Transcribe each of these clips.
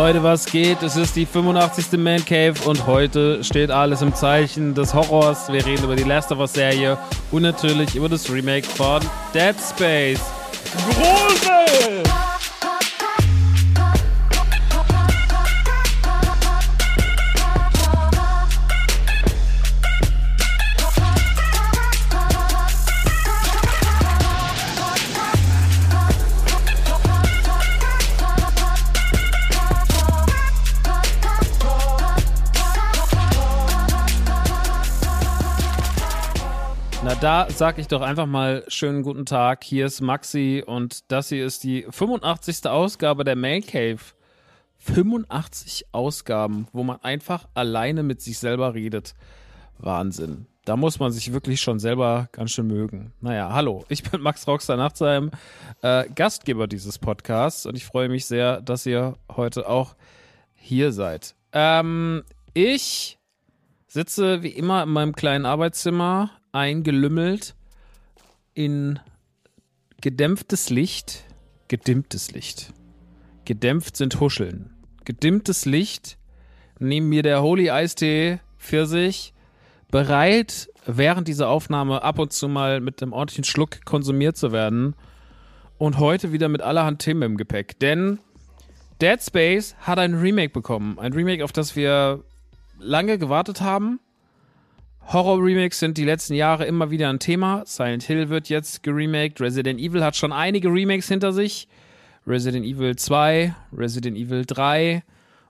Leute, was geht? Es ist die 85. Man Cave und heute steht alles im Zeichen des Horrors. Wir reden über die Last of Us Serie und natürlich über das Remake von Dead Space. Grusel! Sag ich doch einfach mal schönen guten Tag. Hier ist Maxi und das hier ist die 85. Ausgabe der Mail Cave. 85 Ausgaben, wo man einfach alleine mit sich selber redet. Wahnsinn. Da muss man sich wirklich schon selber ganz schön mögen. Naja, hallo, ich bin Max Rockstar Nachtsheim, äh, Gastgeber dieses Podcasts und ich freue mich sehr, dass ihr heute auch hier seid. Ähm, ich sitze wie immer in meinem kleinen Arbeitszimmer, eingelümmelt in gedämpftes Licht, gedimmtes Licht. Gedämpft sind Huscheln. Gedimmtes Licht, neben mir der Holy Eistee Pfirsich, bereit, während dieser Aufnahme ab und zu mal mit einem ordentlichen Schluck konsumiert zu werden. Und heute wieder mit allerhand Themen im Gepäck. Denn Dead Space hat ein Remake bekommen. Ein Remake, auf das wir lange gewartet haben. Horror-Remakes sind die letzten Jahre immer wieder ein Thema. Silent Hill wird jetzt geremaked. Resident Evil hat schon einige Remakes hinter sich. Resident Evil 2, Resident Evil 3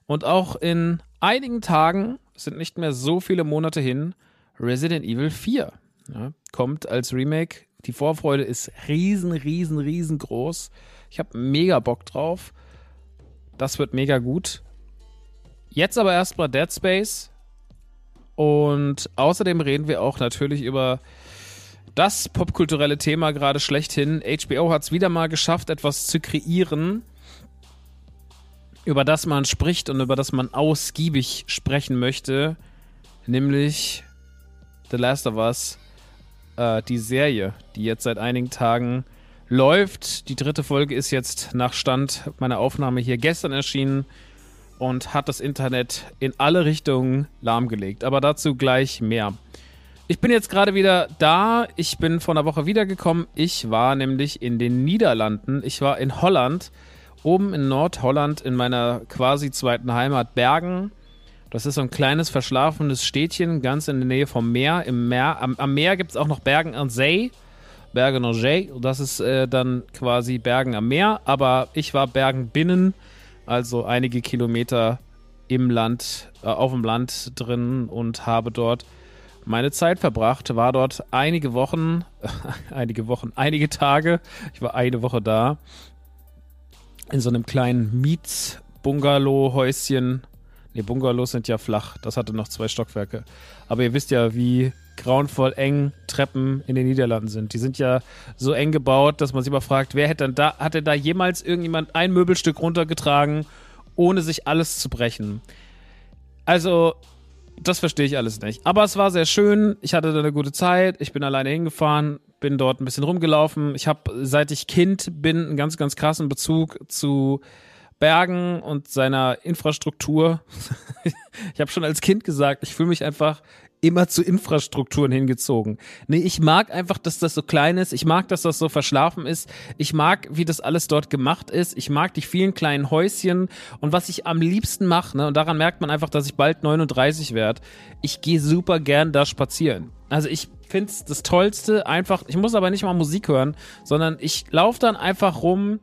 und auch in einigen Tagen, sind nicht mehr so viele Monate hin, Resident Evil 4 ja, kommt als Remake. Die Vorfreude ist riesen, riesen, riesengroß. Ich habe mega Bock drauf. Das wird mega gut. Jetzt aber erstmal Dead Space. Und außerdem reden wir auch natürlich über das popkulturelle Thema gerade schlechthin. HBO hat es wieder mal geschafft, etwas zu kreieren, über das man spricht und über das man ausgiebig sprechen möchte, nämlich The Last of Us, äh, die Serie, die jetzt seit einigen Tagen läuft. Die dritte Folge ist jetzt nach Stand meiner Aufnahme hier gestern erschienen und hat das Internet in alle Richtungen lahmgelegt. Aber dazu gleich mehr. Ich bin jetzt gerade wieder da. Ich bin vor einer Woche wiedergekommen. Ich war nämlich in den Niederlanden. Ich war in Holland, oben in Nordholland, in meiner quasi zweiten Heimat Bergen. Das ist so ein kleines verschlafenes Städtchen, ganz in der Nähe vom Meer. Im Meer am, am Meer gibt es auch noch Bergen an See. Bergen an See. Das ist äh, dann quasi Bergen am Meer. Aber ich war Bergen binnen also einige Kilometer im Land, äh, auf dem Land drin und habe dort meine Zeit verbracht, war dort einige Wochen, einige Wochen, einige Tage, ich war eine Woche da, in so einem kleinen Miets-Bungalow-Häuschen. Ne, Bungalows sind ja flach, das hatte noch zwei Stockwerke. Aber ihr wisst ja, wie grauenvoll eng Treppen in den Niederlanden sind. Die sind ja so eng gebaut, dass man sich immer fragt, wer hätte denn da, hat denn da jemals irgendjemand ein Möbelstück runtergetragen, ohne sich alles zu brechen? Also, das verstehe ich alles nicht. Aber es war sehr schön. Ich hatte da eine gute Zeit. Ich bin alleine hingefahren, bin dort ein bisschen rumgelaufen. Ich habe, seit ich Kind bin, einen ganz, ganz krassen Bezug zu Bergen und seiner Infrastruktur. ich habe schon als Kind gesagt, ich fühle mich einfach immer zu Infrastrukturen hingezogen. Nee, ich mag einfach, dass das so klein ist. Ich mag, dass das so verschlafen ist. Ich mag, wie das alles dort gemacht ist. Ich mag die vielen kleinen Häuschen. Und was ich am liebsten mache, ne, und daran merkt man einfach, dass ich bald 39 werde, ich gehe super gern da spazieren. Also ich finde es das Tollste, einfach, ich muss aber nicht mal Musik hören, sondern ich laufe dann einfach rum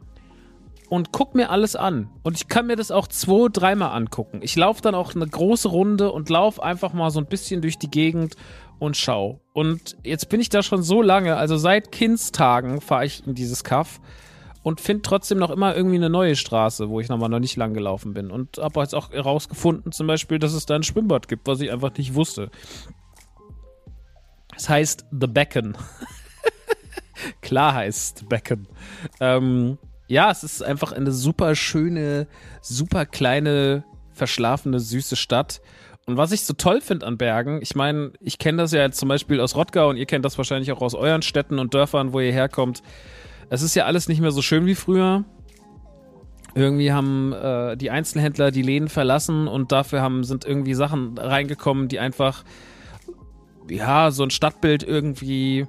und guck mir alles an. Und ich kann mir das auch zwei, dreimal angucken. Ich laufe dann auch eine große Runde und laufe einfach mal so ein bisschen durch die Gegend und schau. Und jetzt bin ich da schon so lange, also seit Kindstagen fahre ich in dieses Kaff und finde trotzdem noch immer irgendwie eine neue Straße, wo ich nochmal noch nicht lang gelaufen bin. Und habe jetzt auch herausgefunden, zum Beispiel, dass es da ein Schwimmbad gibt, was ich einfach nicht wusste. Es heißt The Becken. Klar heißt Becken. Ähm, ja, es ist einfach eine super schöne, super kleine, verschlafene, süße Stadt. Und was ich so toll finde an Bergen, ich meine, ich kenne das ja jetzt zum Beispiel aus Rottgau und ihr kennt das wahrscheinlich auch aus euren Städten und Dörfern, wo ihr herkommt. Es ist ja alles nicht mehr so schön wie früher. Irgendwie haben äh, die Einzelhändler die Läden verlassen und dafür haben, sind irgendwie Sachen reingekommen, die einfach, ja, so ein Stadtbild irgendwie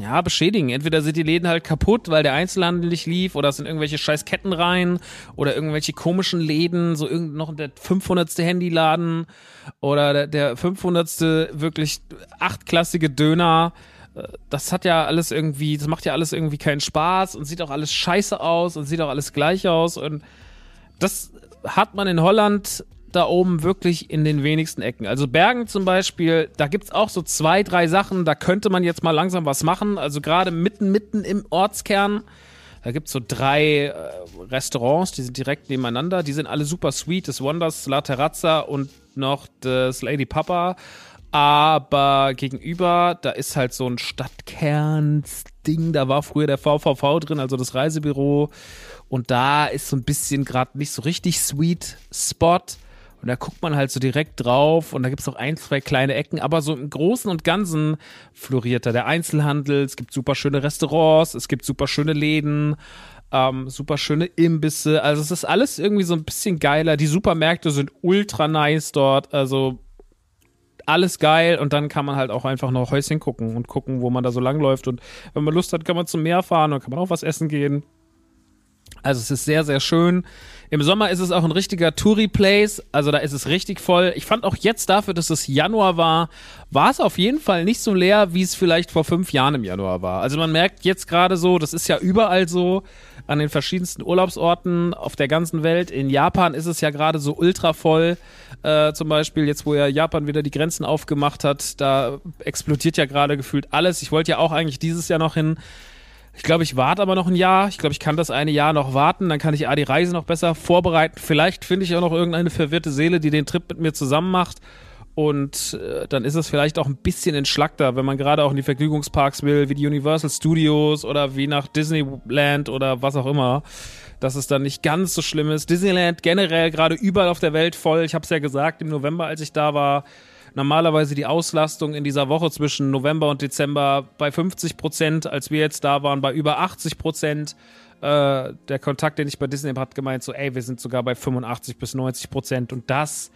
ja, beschädigen. Entweder sind die Läden halt kaputt, weil der Einzelhandel nicht lief, oder es sind irgendwelche scheiß Ketten rein, oder irgendwelche komischen Läden, so irgend noch der 500. Handyladen, oder der, der 500. wirklich achtklassige Döner. Äh, das hat ja alles irgendwie, das macht ja alles irgendwie keinen Spaß und sieht auch alles scheiße aus und sieht auch alles gleich aus und das hat man in Holland da oben wirklich in den wenigsten Ecken. Also Bergen zum Beispiel, da gibt es auch so zwei, drei Sachen, da könnte man jetzt mal langsam was machen. Also gerade mitten, mitten im Ortskern, da gibt es so drei äh, Restaurants, die sind direkt nebeneinander. Die sind alle super sweet. Das Wonders, La Terrazza und noch das Lady Papa. Aber gegenüber, da ist halt so ein Stadtkernsding. Da war früher der VVV drin, also das Reisebüro. Und da ist so ein bisschen gerade nicht so richtig sweet Spot. Und da guckt man halt so direkt drauf und da gibt es auch ein, zwei kleine Ecken, aber so im Großen und Ganzen floriert da der Einzelhandel, es gibt super schöne Restaurants, es gibt super schöne Läden, ähm, super schöne Imbisse, also es ist alles irgendwie so ein bisschen geiler. Die Supermärkte sind ultra nice dort, also alles geil und dann kann man halt auch einfach noch Häuschen gucken und gucken, wo man da so langläuft und wenn man Lust hat, kann man zum Meer fahren und kann man auch was essen gehen. Also es ist sehr, sehr schön. Im Sommer ist es auch ein richtiger Touri-Place, also da ist es richtig voll. Ich fand auch jetzt dafür, dass es Januar war, war es auf jeden Fall nicht so leer, wie es vielleicht vor fünf Jahren im Januar war. Also man merkt jetzt gerade so, das ist ja überall so, an den verschiedensten Urlaubsorten auf der ganzen Welt. In Japan ist es ja gerade so ultra voll. Äh, zum Beispiel jetzt, wo ja Japan wieder die Grenzen aufgemacht hat, da explodiert ja gerade gefühlt alles. Ich wollte ja auch eigentlich dieses Jahr noch hin. Ich glaube, ich warte aber noch ein Jahr. Ich glaube, ich kann das eine Jahr noch warten. Dann kann ich A, die Reise noch besser vorbereiten. Vielleicht finde ich auch noch irgendeine verwirrte Seele, die den Trip mit mir zusammen macht. Und äh, dann ist es vielleicht auch ein bisschen entschlackter, wenn man gerade auch in die Vergnügungsparks will, wie die Universal Studios oder wie nach Disneyland oder was auch immer, dass es dann nicht ganz so schlimm ist. Disneyland generell gerade überall auf der Welt voll. Ich habe es ja gesagt, im November, als ich da war, normalerweise die Auslastung in dieser Woche zwischen November und Dezember bei 50 Prozent, als wir jetzt da waren, bei über 80 Prozent. Äh, der Kontakt, den ich bei Disney habe, hat gemeint, so, ey, wir sind sogar bei 85 bis 90 Prozent und das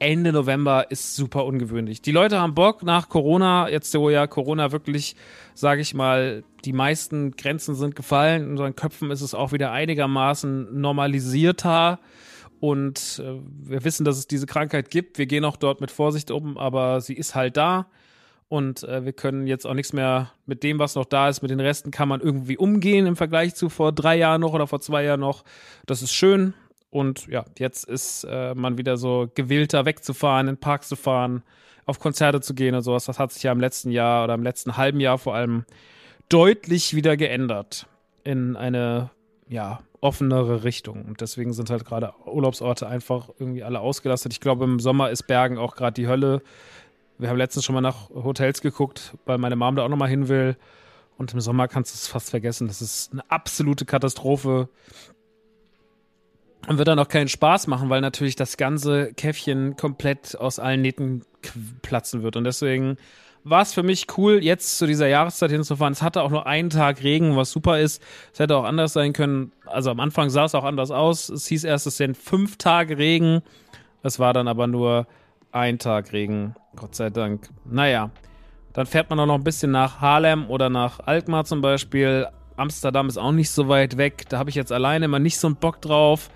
Ende November ist super ungewöhnlich. Die Leute haben Bock nach Corona, jetzt wo ja Corona wirklich, sage ich mal, die meisten Grenzen sind gefallen. In unseren Köpfen ist es auch wieder einigermaßen normalisierter. Und äh, wir wissen, dass es diese Krankheit gibt. Wir gehen auch dort mit Vorsicht um, aber sie ist halt da. Und äh, wir können jetzt auch nichts mehr mit dem, was noch da ist. Mit den Resten kann man irgendwie umgehen im Vergleich zu vor drei Jahren noch oder vor zwei Jahren noch. Das ist schön. Und ja, jetzt ist äh, man wieder so gewillter wegzufahren, in Parks zu fahren, auf Konzerte zu gehen und sowas. Das hat sich ja im letzten Jahr oder im letzten halben Jahr vor allem deutlich wieder geändert in eine ja offenere Richtung. Und deswegen sind halt gerade Urlaubsorte einfach irgendwie alle ausgelastet. Ich glaube, im Sommer ist Bergen auch gerade die Hölle. Wir haben letztens schon mal nach Hotels geguckt, weil meine Mom da auch nochmal hin will. Und im Sommer kannst du es fast vergessen. Das ist eine absolute Katastrophe. Und wird dann auch keinen Spaß machen, weil natürlich das ganze Käffchen komplett aus allen Nähten platzen wird. Und deswegen war es für mich cool, jetzt zu dieser Jahreszeit hinzufahren. Es hatte auch nur einen Tag Regen, was super ist. Es hätte auch anders sein können. Also am Anfang sah es auch anders aus. Es hieß erst, es sind fünf Tage Regen. Es war dann aber nur ein Tag Regen. Gott sei Dank. Naja, dann fährt man auch noch ein bisschen nach Harlem oder nach Alkmaar zum Beispiel. Amsterdam ist auch nicht so weit weg. Da habe ich jetzt alleine immer nicht so einen Bock drauf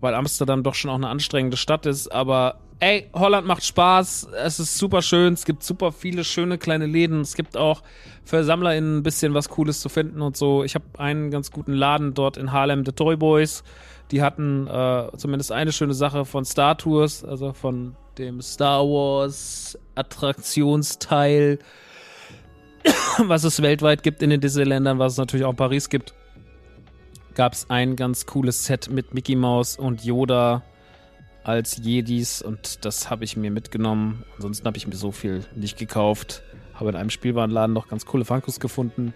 weil Amsterdam doch schon auch eine anstrengende Stadt ist. Aber ey, Holland macht Spaß. Es ist super schön. Es gibt super viele schöne kleine Läden. Es gibt auch für SammlerInnen ein bisschen was Cooles zu finden und so. Ich habe einen ganz guten Laden dort in Harlem, The Toy Boys. Die hatten äh, zumindest eine schöne Sache von Star Tours, also von dem Star Wars Attraktionsteil, was es weltweit gibt in den Disneyländern, was es natürlich auch in Paris gibt gab es ein ganz cooles Set mit Mickey Mouse und Yoda als Jedis und das habe ich mir mitgenommen. Ansonsten habe ich mir so viel nicht gekauft. Habe in einem Spielwarenladen noch ganz coole Funkos gefunden.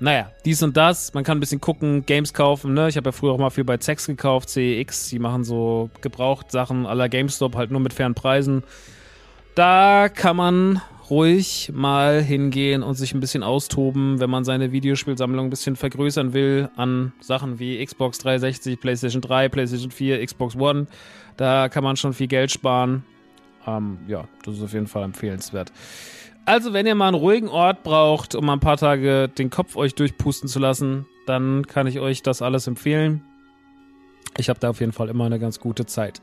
Naja, dies und das. Man kann ein bisschen gucken, Games kaufen. Ne? Ich habe ja früher auch mal viel bei Zex gekauft, CEX. Die machen so gebraucht Sachen aller GameStop, halt nur mit fairen Preisen. Da kann man ruhig mal hingehen und sich ein bisschen austoben, wenn man seine Videospielsammlung ein bisschen vergrößern will an Sachen wie Xbox 360, PlayStation 3, PlayStation 4, Xbox One. Da kann man schon viel Geld sparen. Ähm, ja, das ist auf jeden Fall empfehlenswert. Also, wenn ihr mal einen ruhigen Ort braucht, um mal ein paar Tage den Kopf euch durchpusten zu lassen, dann kann ich euch das alles empfehlen. Ich habe da auf jeden Fall immer eine ganz gute Zeit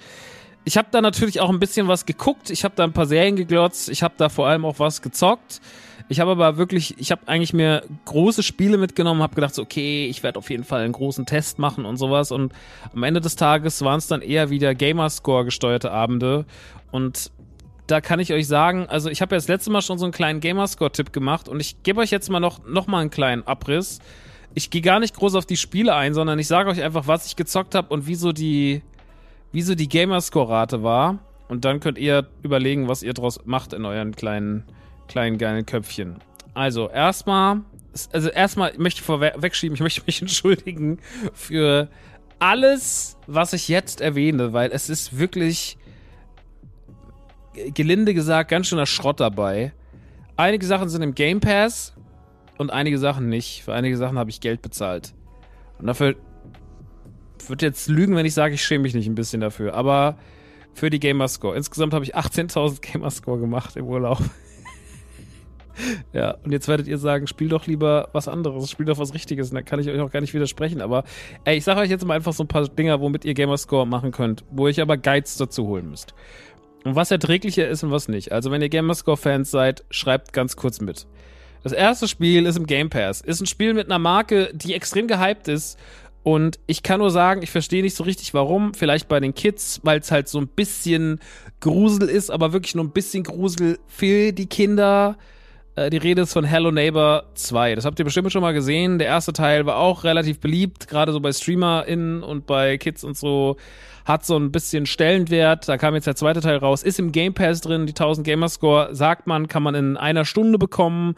ich habe da natürlich auch ein bisschen was geguckt. Ich habe da ein paar Serien geglotzt. Ich habe da vor allem auch was gezockt. Ich habe aber wirklich, ich habe eigentlich mir große Spiele mitgenommen, habe gedacht, so, okay, ich werde auf jeden Fall einen großen Test machen und sowas. Und am Ende des Tages waren es dann eher wieder Gamerscore gesteuerte Abende. Und da kann ich euch sagen, also ich habe ja das letzte Mal schon so einen kleinen Gamerscore-Tipp gemacht und ich gebe euch jetzt mal noch, noch mal einen kleinen Abriss. Ich gehe gar nicht groß auf die Spiele ein, sondern ich sage euch einfach, was ich gezockt habe und wieso die, wie so die Gamerscore-Rate war. Und dann könnt ihr überlegen, was ihr draus macht in euren kleinen, kleinen geilen Köpfchen. Also, erstmal, also erstmal möchte ich vorwegschieben, ich möchte mich entschuldigen für alles, was ich jetzt erwähne, weil es ist wirklich, gelinde gesagt, ganz schöner Schrott dabei. Einige Sachen sind im Game Pass und einige Sachen nicht. Für einige Sachen habe ich Geld bezahlt. Und dafür würde jetzt lügen, wenn ich sage, ich schäme mich nicht ein bisschen dafür. Aber für die Gamerscore. Insgesamt habe ich 18.000 Gamerscore gemacht im Urlaub. ja, und jetzt werdet ihr sagen, spiel doch lieber was anderes, spiel doch was Richtiges. Und da kann ich euch auch gar nicht widersprechen. Aber ey, ich sage euch jetzt mal einfach so ein paar Dinger, womit ihr Gamerscore machen könnt, wo ich aber Guides dazu holen müsst. Und was erträglicher ist und was nicht. Also, wenn ihr Gamerscore-Fans seid, schreibt ganz kurz mit. Das erste Spiel ist im Game Pass. Ist ein Spiel mit einer Marke, die extrem gehypt ist und ich kann nur sagen, ich verstehe nicht so richtig warum. Vielleicht bei den Kids, weil es halt so ein bisschen Grusel ist, aber wirklich nur ein bisschen Grusel für die Kinder. Äh, die Rede ist von Hello Neighbor 2. Das habt ihr bestimmt schon mal gesehen. Der erste Teil war auch relativ beliebt, gerade so bei StreamerInnen und bei Kids und so. Hat so ein bisschen Stellenwert. Da kam jetzt der zweite Teil raus. Ist im Game Pass drin. Die 1000 Gamerscore, sagt man, kann man in einer Stunde bekommen.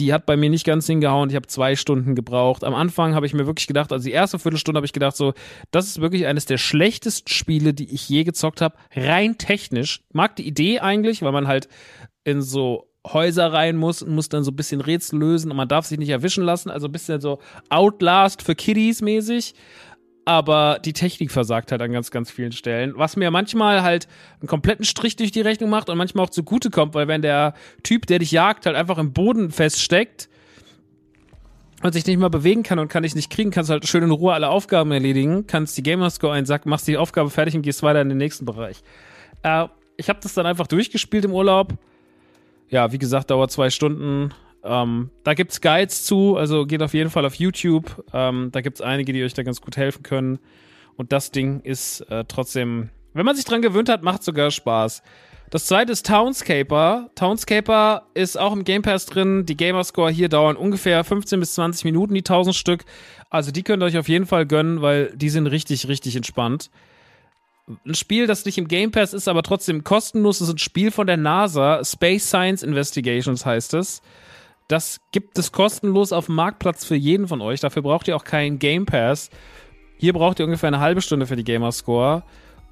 Die hat bei mir nicht ganz hingehauen. Ich habe zwei Stunden gebraucht. Am Anfang habe ich mir wirklich gedacht, also die erste Viertelstunde habe ich gedacht, so, das ist wirklich eines der schlechtesten Spiele, die ich je gezockt habe. Rein technisch. Mag die Idee eigentlich, weil man halt in so Häuser rein muss und muss dann so ein bisschen Rätsel lösen und man darf sich nicht erwischen lassen. Also ein bisschen so Outlast für Kiddies mäßig. Aber die Technik versagt halt an ganz, ganz vielen Stellen. Was mir manchmal halt einen kompletten Strich durch die Rechnung macht und manchmal auch zugute kommt, weil wenn der Typ, der dich jagt, halt einfach im Boden feststeckt und sich nicht mal bewegen kann und kann dich nicht kriegen, kannst du halt schön in Ruhe alle Aufgaben erledigen, kannst die Gamerscore einsacken, machst die Aufgabe fertig und gehst weiter in den nächsten Bereich. Äh, ich habe das dann einfach durchgespielt im Urlaub ja, wie gesagt, dauert zwei Stunden. Ähm, da gibt's Guides zu, also geht auf jeden Fall auf YouTube. Ähm, da gibt's einige, die euch da ganz gut helfen können. Und das Ding ist äh, trotzdem, wenn man sich dran gewöhnt hat, macht sogar Spaß. Das zweite ist Townscaper. Townscaper ist auch im Game Pass drin. Die Gamerscore hier dauern ungefähr 15 bis 20 Minuten, die 1000 Stück. Also die könnt ihr euch auf jeden Fall gönnen, weil die sind richtig, richtig entspannt ein Spiel, das nicht im Game Pass ist, aber trotzdem kostenlos ist, ein Spiel von der NASA. Space Science Investigations heißt es. Das gibt es kostenlos auf dem Marktplatz für jeden von euch. Dafür braucht ihr auch keinen Game Pass. Hier braucht ihr ungefähr eine halbe Stunde für die Gamerscore.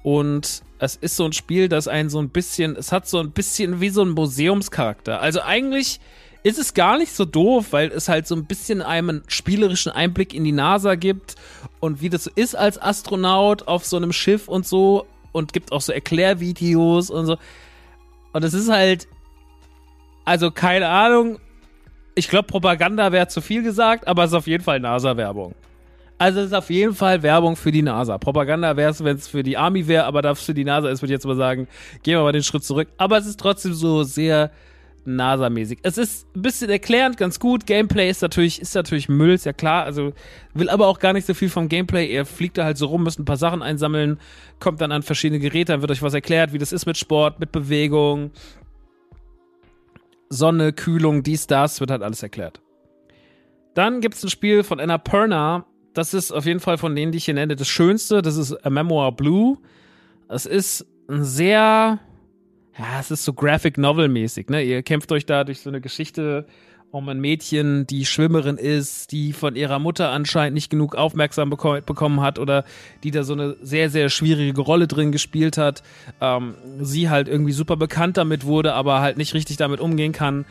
Und es ist so ein Spiel, das einen so ein bisschen, es hat so ein bisschen wie so ein Museumscharakter. Also eigentlich ist es gar nicht so doof, weil es halt so ein bisschen einen spielerischen Einblick in die NASA gibt und wie das so ist als Astronaut auf so einem Schiff und so und gibt auch so Erklärvideos und so. Und es ist halt, also keine Ahnung, ich glaube Propaganda wäre zu viel gesagt, aber es ist auf jeden Fall NASA-Werbung. Also es ist auf jeden Fall Werbung für die NASA. Propaganda wäre es, wenn es für die Army wäre, aber da es für die NASA ist, würde ich jetzt mal sagen, gehen wir mal den Schritt zurück. Aber es ist trotzdem so sehr NASA-mäßig. Es ist ein bisschen erklärend, ganz gut. Gameplay ist natürlich, ist natürlich Müll, ist ja klar. Also will aber auch gar nicht so viel vom Gameplay. Er fliegt da halt so rum, müsst ein paar Sachen einsammeln, kommt dann an verschiedene Geräte, dann wird euch was erklärt, wie das ist mit Sport, mit Bewegung, Sonne, Kühlung, dies, das, wird halt alles erklärt. Dann gibt es ein Spiel von Anna Perna. Das ist auf jeden Fall von denen, die ich hier nenne, das Schönste. Das ist A Memoir Blue. Es ist ein sehr ja, es ist so Graphic Novel mäßig, ne? Ihr kämpft euch da durch so eine Geschichte um ein Mädchen, die Schwimmerin ist, die von ihrer Mutter anscheinend nicht genug Aufmerksamkeit bekommen hat oder die da so eine sehr, sehr schwierige Rolle drin gespielt hat. Ähm, sie halt irgendwie super bekannt damit wurde, aber halt nicht richtig damit umgehen kann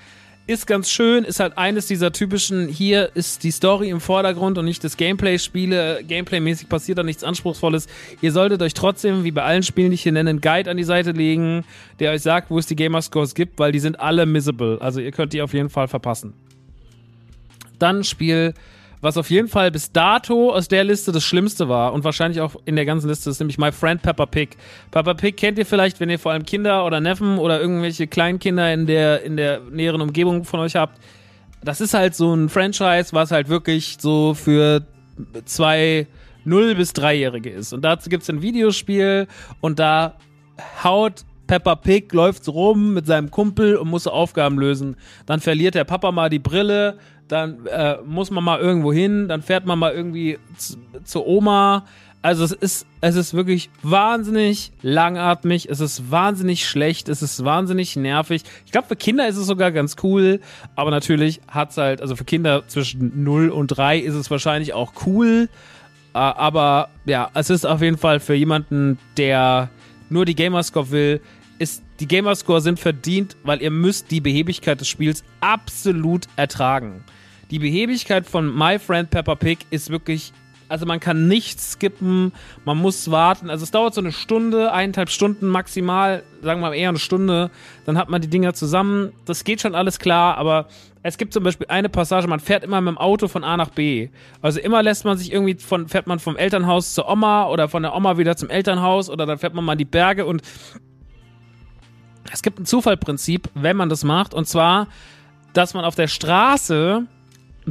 ist ganz schön, ist halt eines dieser typischen, hier ist die Story im Vordergrund und nicht das Gameplay-Spiele. Gameplay-mäßig passiert da nichts Anspruchsvolles. Ihr solltet euch trotzdem, wie bei allen Spielen, die ich hier nenne, einen Guide an die Seite legen, der euch sagt, wo es die Gamerscores gibt, weil die sind alle missable. Also ihr könnt die auf jeden Fall verpassen. Dann Spiel was auf jeden Fall bis dato aus der Liste das Schlimmste war und wahrscheinlich auch in der ganzen Liste ist nämlich My Friend Peppa Pig. Peppa Pig kennt ihr vielleicht, wenn ihr vor allem Kinder oder Neffen oder irgendwelche Kleinkinder in der, in der näheren Umgebung von euch habt. Das ist halt so ein Franchise, was halt wirklich so für zwei 0 bis 3-Jährige ist. Und dazu gibt's ein Videospiel und da haut Peppa Pig läuft so rum mit seinem Kumpel und muss Aufgaben lösen. Dann verliert der Papa mal die Brille, dann äh, muss man mal irgendwo hin, dann fährt man mal irgendwie zur Oma. Also es ist, es ist wirklich wahnsinnig langatmig, es ist wahnsinnig schlecht, es ist wahnsinnig nervig. Ich glaube, für Kinder ist es sogar ganz cool, aber natürlich hat es halt, also für Kinder zwischen 0 und 3 ist es wahrscheinlich auch cool. Äh, aber ja, es ist auf jeden Fall für jemanden, der nur die Gamerscore will, ist die Gamerscore sind verdient, weil ihr müsst die Behebigkeit des Spiels absolut ertragen. Die Behebigkeit von My Friend Peppa Pig ist wirklich, also man kann nichts skippen, man muss warten. Also es dauert so eine Stunde, eineinhalb Stunden maximal, sagen wir mal eher eine Stunde. Dann hat man die Dinger zusammen. Das geht schon alles klar, aber es gibt zum Beispiel eine Passage, man fährt immer mit dem Auto von A nach B. Also immer lässt man sich irgendwie von, fährt man vom Elternhaus zur Oma oder von der Oma wieder zum Elternhaus oder dann fährt man mal in die Berge und es gibt ein Zufallprinzip, wenn man das macht, und zwar, dass man auf der Straße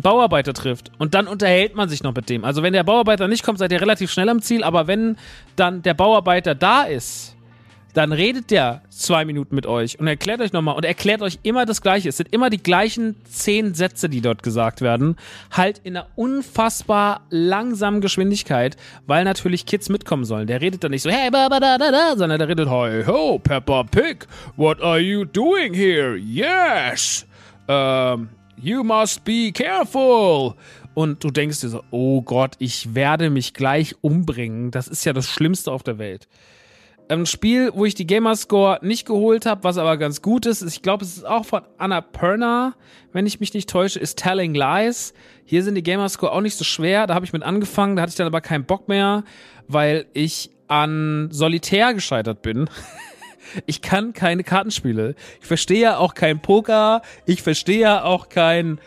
Bauarbeiter trifft und dann unterhält man sich noch mit dem. Also wenn der Bauarbeiter nicht kommt, seid ihr relativ schnell am Ziel, aber wenn dann der Bauarbeiter da ist, dann redet der zwei Minuten mit euch und erklärt euch nochmal und erklärt euch immer das Gleiche. Es sind immer die gleichen zehn Sätze, die dort gesagt werden. Halt in einer unfassbar langsamen Geschwindigkeit, weil natürlich Kids mitkommen sollen. Der redet dann nicht so, hey, ba, ba, da, da, da, sondern der redet, hey, ho, Peppa Pig, what are you doing here? Yes, um, you must be careful. Und du denkst dir so, oh Gott, ich werde mich gleich umbringen. Das ist ja das Schlimmste auf der Welt. Ein Spiel, wo ich die Gamerscore nicht geholt habe, was aber ganz gut ist, ich glaube, es ist auch von Anna Perna, wenn ich mich nicht täusche, ist Telling Lies. Hier sind die Gamerscore auch nicht so schwer. Da habe ich mit angefangen, da hatte ich dann aber keinen Bock mehr, weil ich an Solitär gescheitert bin. Ich kann keine Kartenspiele. Ich verstehe ja auch kein Poker. Ich verstehe ja auch kein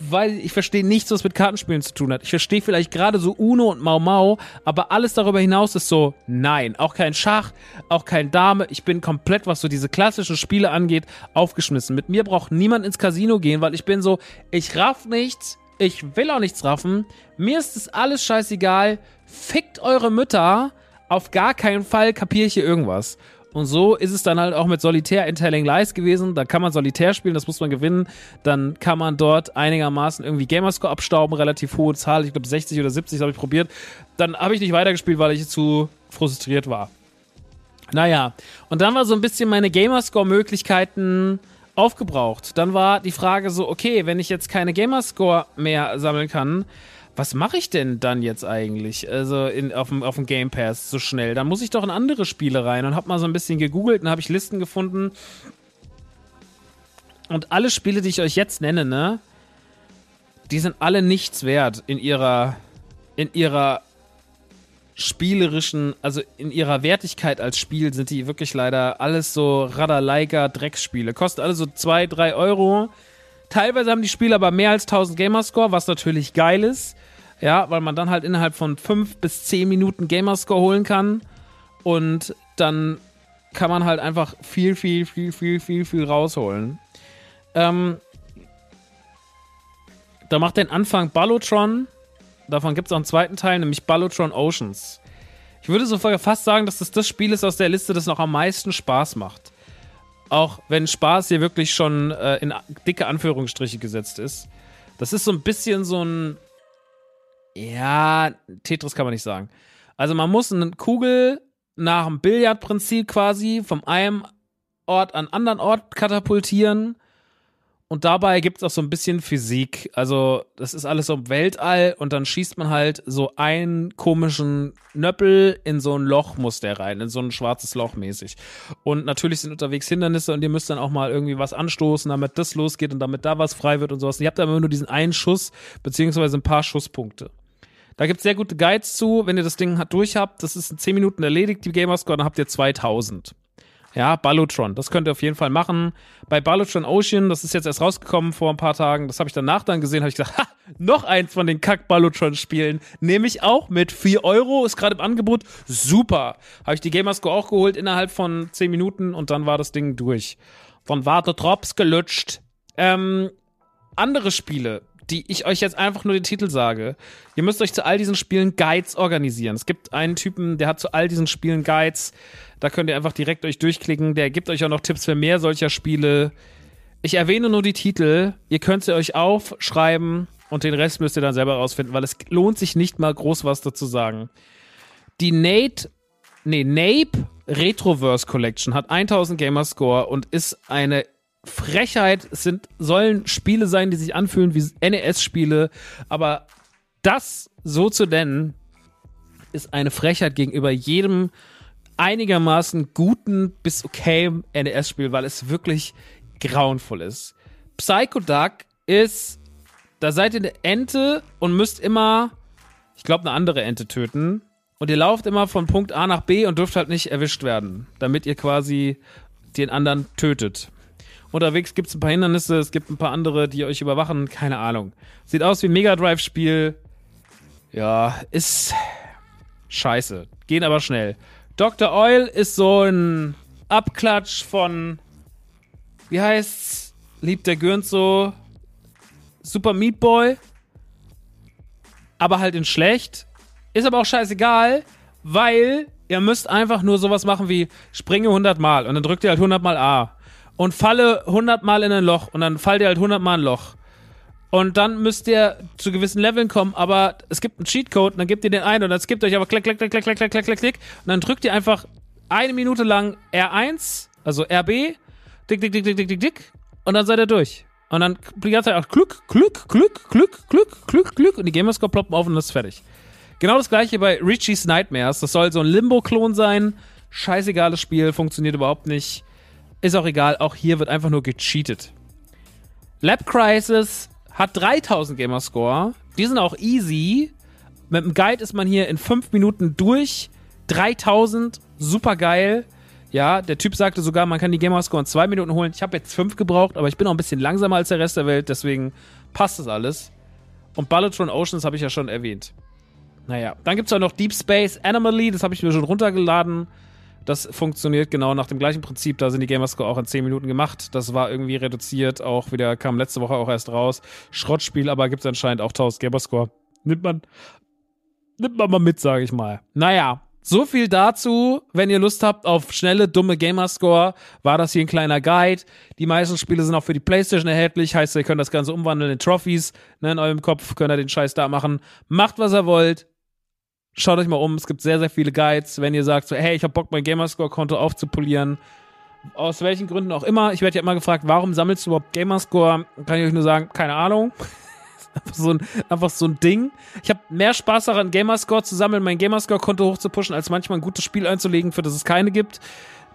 weil ich verstehe nichts, was mit Kartenspielen zu tun hat. Ich verstehe vielleicht gerade so Uno und Mau Mau, aber alles darüber hinaus ist so, nein, auch kein Schach, auch kein Dame. Ich bin komplett, was so diese klassischen Spiele angeht, aufgeschmissen. Mit mir braucht niemand ins Casino gehen, weil ich bin so, ich raff nichts, ich will auch nichts raffen. Mir ist das alles scheißegal. Fickt eure Mütter. Auf gar keinen Fall kapiere ich hier irgendwas. Und so ist es dann halt auch mit Solitär in Telling Lies gewesen. Da kann man Solitär spielen, das muss man gewinnen. Dann kann man dort einigermaßen irgendwie Gamerscore abstauben, relativ hohe Zahl. Ich glaube 60 oder 70 habe ich probiert. Dann habe ich nicht weitergespielt, weil ich zu frustriert war. Naja, und dann war so ein bisschen meine Gamerscore-Möglichkeiten aufgebraucht. Dann war die Frage so, okay, wenn ich jetzt keine Gamerscore mehr sammeln kann, was mache ich denn dann jetzt eigentlich? Also in, auf, dem, auf dem Game Pass so schnell. Da muss ich doch in andere Spiele rein und habe mal so ein bisschen gegoogelt und habe ich Listen gefunden. Und alle Spiele, die ich euch jetzt nenne, ne, die sind alle nichts wert in ihrer, in ihrer spielerischen, also in ihrer Wertigkeit als Spiel sind die wirklich leider alles so Radalaika Drecksspiele. Kosten alle so 2, 3 Euro. Teilweise haben die Spiele aber mehr als 1000 Gamerscore, was natürlich geil ist. Ja, weil man dann halt innerhalb von 5 bis 10 Minuten Gamerscore holen kann. Und dann kann man halt einfach viel, viel, viel, viel, viel, viel rausholen. Ähm, da macht den Anfang Ballotron. Davon gibt es auch einen zweiten Teil, nämlich Ballotron Oceans. Ich würde so fast sagen, dass das das Spiel ist aus der Liste, das noch am meisten Spaß macht. Auch wenn Spaß hier wirklich schon äh, in dicke Anführungsstriche gesetzt ist. Das ist so ein bisschen so ein. Ja, Tetris kann man nicht sagen. Also man muss eine Kugel nach dem Billardprinzip quasi vom einem Ort an anderen Ort katapultieren und dabei gibt es auch so ein bisschen Physik. Also, das ist alles so im Weltall und dann schießt man halt so einen komischen Nöppel in so ein Loch, muss der rein, in so ein schwarzes Loch mäßig. Und natürlich sind unterwegs Hindernisse und ihr müsst dann auch mal irgendwie was anstoßen, damit das losgeht und damit da was frei wird und sowas. Und ihr habt aber nur diesen einen Schuss, beziehungsweise ein paar Schusspunkte. Da gibt es sehr gute Guides zu, wenn ihr das Ding durch habt. Das ist in 10 Minuten erledigt, die Gamerscore, dann habt ihr 2000. Ja, Ballotron, das könnt ihr auf jeden Fall machen. Bei Ballotron Ocean, das ist jetzt erst rausgekommen vor ein paar Tagen, das habe ich danach dann gesehen, habe ich gesagt, ha, noch eins von den Kack-Ballotron-Spielen. Nehme ich auch mit 4 Euro, ist gerade im Angebot. Super. Habe ich die Gamerscore auch geholt innerhalb von 10 Minuten und dann war das Ding durch. Von Warte Drops gelutscht. Ähm, andere Spiele, die ich euch jetzt einfach nur den Titel sage. Ihr müsst euch zu all diesen Spielen Guides organisieren. Es gibt einen Typen, der hat zu all diesen Spielen Guides. Da könnt ihr einfach direkt euch durchklicken. Der gibt euch auch noch Tipps für mehr solcher Spiele. Ich erwähne nur die Titel. Ihr könnt sie euch aufschreiben und den Rest müsst ihr dann selber rausfinden, weil es lohnt sich nicht mal groß was dazu sagen. Die Nate, nee, Nape Retroverse Collection hat 1000 Gamerscore und ist eine Frechheit. Sind, sollen Spiele sein, die sich anfühlen wie NES-Spiele, aber das so zu nennen, ist eine Frechheit gegenüber jedem einigermaßen guten bis okay NES-Spiel, weil es wirklich grauenvoll ist. Psycho Duck ist, da seid ihr eine Ente und müsst immer, ich glaube, eine andere Ente töten. Und ihr lauft immer von Punkt A nach B und dürft halt nicht erwischt werden, damit ihr quasi den anderen tötet. Unterwegs gibt es ein paar Hindernisse, es gibt ein paar andere, die euch überwachen, keine Ahnung. Sieht aus wie ein Mega Drive-Spiel. Ja, ist scheiße. Gehen aber schnell. Dr. Oil ist so ein Abklatsch von, wie heißt's? Liebt der Gürnt so? Super Meat Boy. Aber halt in schlecht. Ist aber auch scheißegal, weil Ihr müsst einfach nur sowas machen wie springe 100 Mal und dann drückt ihr halt 100 Mal A und falle 100 Mal in ein Loch und dann fallt ihr halt 100 Mal ein Loch. Und dann müsst ihr zu gewissen Leveln kommen, aber es gibt einen Cheatcode und dann gebt ihr den ein und dann skippt euch aber klick, klick, klick, klick, klick, klick, klick, klick, klick und dann drückt ihr einfach eine Minute lang R1, also RB, dick, dick, dick, dick, dick, dick, dick und dann seid ihr durch. Und dann die ganze Zeit auch Glück, Glück, Glück, Glück, Glück, Glück, Glück und die Gamerscore ploppen auf und das ist fertig. Genau das gleiche bei Richie's Nightmares. Das soll so ein Limbo-Klon sein. Scheißegales Spiel, funktioniert überhaupt nicht. Ist auch egal, auch hier wird einfach nur gecheatet. Lab Crisis hat 3000 Gamerscore. Die sind auch easy. Mit dem Guide ist man hier in 5 Minuten durch. 3000, super geil. Ja, der Typ sagte sogar, man kann die Gamerscore in 2 Minuten holen. Ich habe jetzt 5 gebraucht, aber ich bin auch ein bisschen langsamer als der Rest der Welt, deswegen passt das alles. Und Ballatron Oceans habe ich ja schon erwähnt. Naja, dann gibt es auch noch Deep Space Anomaly, das habe ich mir schon runtergeladen. Das funktioniert genau nach dem gleichen Prinzip. Da sind die Gamerscore auch in 10 Minuten gemacht. Das war irgendwie reduziert. Auch wieder kam letzte Woche auch erst raus. Schrottspiel, aber gibt es anscheinend auch 1000 Gamerscore. Nimmt man, nimmt man mal mit, sage ich mal. Naja, so viel dazu. Wenn ihr Lust habt auf schnelle, dumme Gamerscore, war das hier ein kleiner Guide. Die meisten Spiele sind auch für die Playstation erhältlich. Heißt, ihr könnt das Ganze umwandeln in Trophies. Ne, in eurem Kopf könnt ihr den Scheiß da machen. Macht, was ihr wollt schaut euch mal um. Es gibt sehr, sehr viele Guides. Wenn ihr sagt, so, hey, ich habe Bock, mein Gamerscore-Konto aufzupolieren, aus welchen Gründen auch immer. Ich werde ja immer gefragt, warum sammelst du überhaupt Gamerscore? Kann ich euch nur sagen, keine Ahnung. einfach, so ein, einfach so ein Ding. Ich habe mehr Spaß daran, Gamerscore zu sammeln, mein Gamerscore-Konto hochzupushen, als manchmal ein gutes Spiel einzulegen, für das es keine gibt.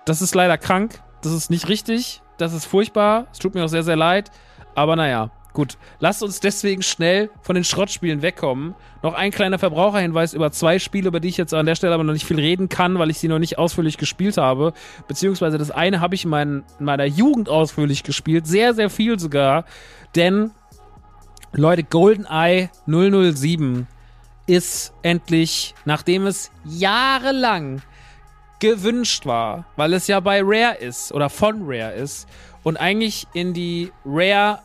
Das ist leider krank. Das ist nicht richtig. Das ist furchtbar. Es tut mir auch sehr, sehr leid. Aber naja, Gut, lasst uns deswegen schnell von den Schrottspielen wegkommen. Noch ein kleiner Verbraucherhinweis über zwei Spiele, über die ich jetzt an der Stelle aber noch nicht viel reden kann, weil ich sie noch nicht ausführlich gespielt habe. Beziehungsweise das eine habe ich in, mein, in meiner Jugend ausführlich gespielt. Sehr, sehr viel sogar. Denn, Leute, GoldenEye 007 ist endlich, nachdem es jahrelang gewünscht war, weil es ja bei Rare ist oder von Rare ist und eigentlich in die Rare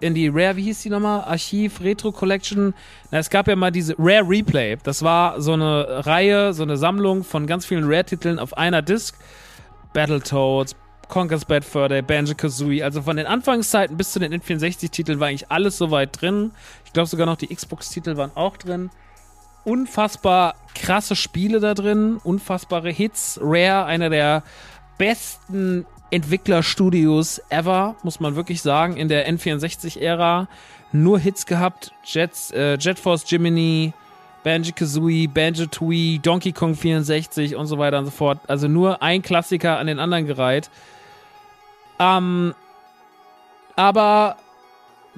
in die Rare, wie hieß die nochmal? Archiv, Retro Collection. Na, es gab ja mal diese Rare Replay. Das war so eine Reihe, so eine Sammlung von ganz vielen Rare-Titeln auf einer Disc. Battletoads, Conker's Bad Fur Day, Banjo-Kazooie. Also von den Anfangszeiten bis zu den N64-Titeln war eigentlich alles soweit drin. Ich glaube sogar noch die Xbox-Titel waren auch drin. Unfassbar krasse Spiele da drin, unfassbare Hits. Rare, einer der besten Entwicklerstudios ever, muss man wirklich sagen, in der N64-Ära. Nur Hits gehabt. Jets, äh, Jet Force Jiminy, Banjo-Kazooie, Banjo-Tooie, Donkey Kong 64 und so weiter und so fort. Also nur ein Klassiker an den anderen gereiht. Ähm, aber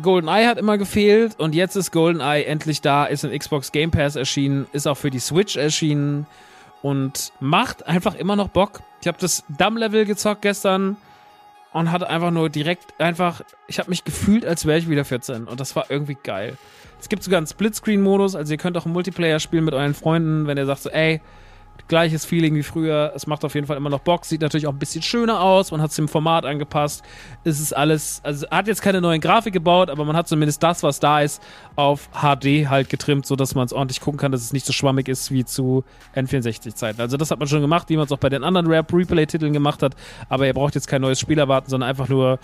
GoldenEye hat immer gefehlt und jetzt ist GoldenEye endlich da, ist in Xbox Game Pass erschienen, ist auch für die Switch erschienen und macht einfach immer noch Bock. Ich habe das Dumb-Level gezockt gestern und hatte einfach nur direkt einfach, ich habe mich gefühlt, als wäre ich wieder 14 und das war irgendwie geil. Es gibt sogar einen Splitscreen-Modus, also ihr könnt auch Multiplayer spielen mit euren Freunden, wenn ihr sagt so, ey, gleiches Feeling wie früher. Es macht auf jeden Fall immer noch Bock. Sieht natürlich auch ein bisschen schöner aus. Man hat es dem Format angepasst. Es ist alles, also hat jetzt keine neuen Grafik gebaut, aber man hat zumindest das, was da ist, auf HD halt getrimmt, sodass man es ordentlich gucken kann, dass es nicht so schwammig ist wie zu N64-Zeiten. Also das hat man schon gemacht, wie man es auch bei den anderen Rap Replay-Titeln gemacht hat. Aber ihr braucht jetzt kein neues Spiel erwarten, sondern einfach nur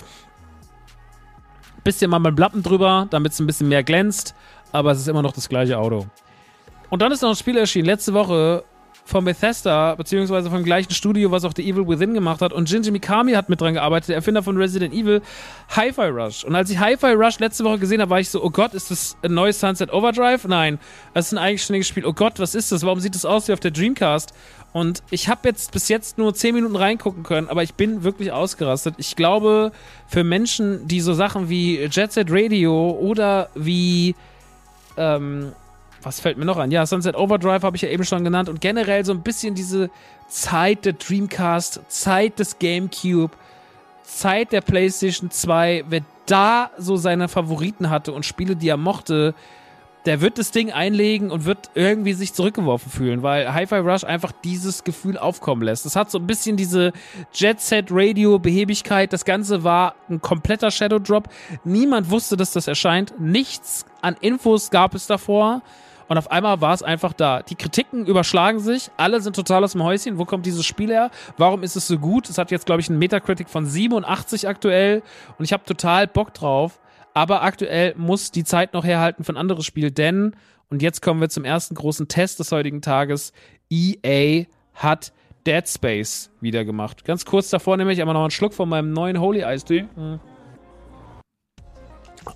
ein bisschen mal mit Blappen drüber, damit es ein bisschen mehr glänzt. Aber es ist immer noch das gleiche Auto. Und dann ist noch ein Spiel erschienen, letzte Woche, von Bethesda, beziehungsweise vom gleichen Studio, was auch The Evil Within gemacht hat. Und Shinji Mikami hat mit dran gearbeitet, der Erfinder von Resident Evil, Hi-Fi Rush. Und als ich Hi-Fi Rush letzte Woche gesehen habe, war ich so, oh Gott, ist das ein neues Sunset Overdrive? Nein, das ist ein eigenständiges Spiel. Oh Gott, was ist das? Warum sieht das aus wie auf der Dreamcast? Und ich habe jetzt bis jetzt nur 10 Minuten reingucken können, aber ich bin wirklich ausgerastet. Ich glaube, für Menschen, die so Sachen wie Jet Set Radio oder wie ähm, was fällt mir noch an? Ja, Sunset Overdrive habe ich ja eben schon genannt und generell so ein bisschen diese Zeit der Dreamcast, Zeit des GameCube, Zeit der PlayStation 2. Wer da so seine Favoriten hatte und Spiele, die er mochte, der wird das Ding einlegen und wird irgendwie sich zurückgeworfen fühlen, weil Hi-Fi Rush einfach dieses Gefühl aufkommen lässt. Es hat so ein bisschen diese Jet-Set-Radio-Behebigkeit. Das Ganze war ein kompletter Shadow Drop. Niemand wusste, dass das erscheint. Nichts an Infos gab es davor. Und auf einmal war es einfach da. Die Kritiken überschlagen sich, alle sind total aus dem Häuschen. Wo kommt dieses Spiel her? Warum ist es so gut? Es hat jetzt, glaube ich, einen Metacritic von 87 aktuell und ich habe total Bock drauf. Aber aktuell muss die Zeit noch herhalten für ein anderes Spiel, denn, und jetzt kommen wir zum ersten großen Test des heutigen Tages, EA hat Dead Space wieder gemacht. Ganz kurz davor nehme ich aber noch einen Schluck von meinem neuen Holy Ice Tea. Mhm.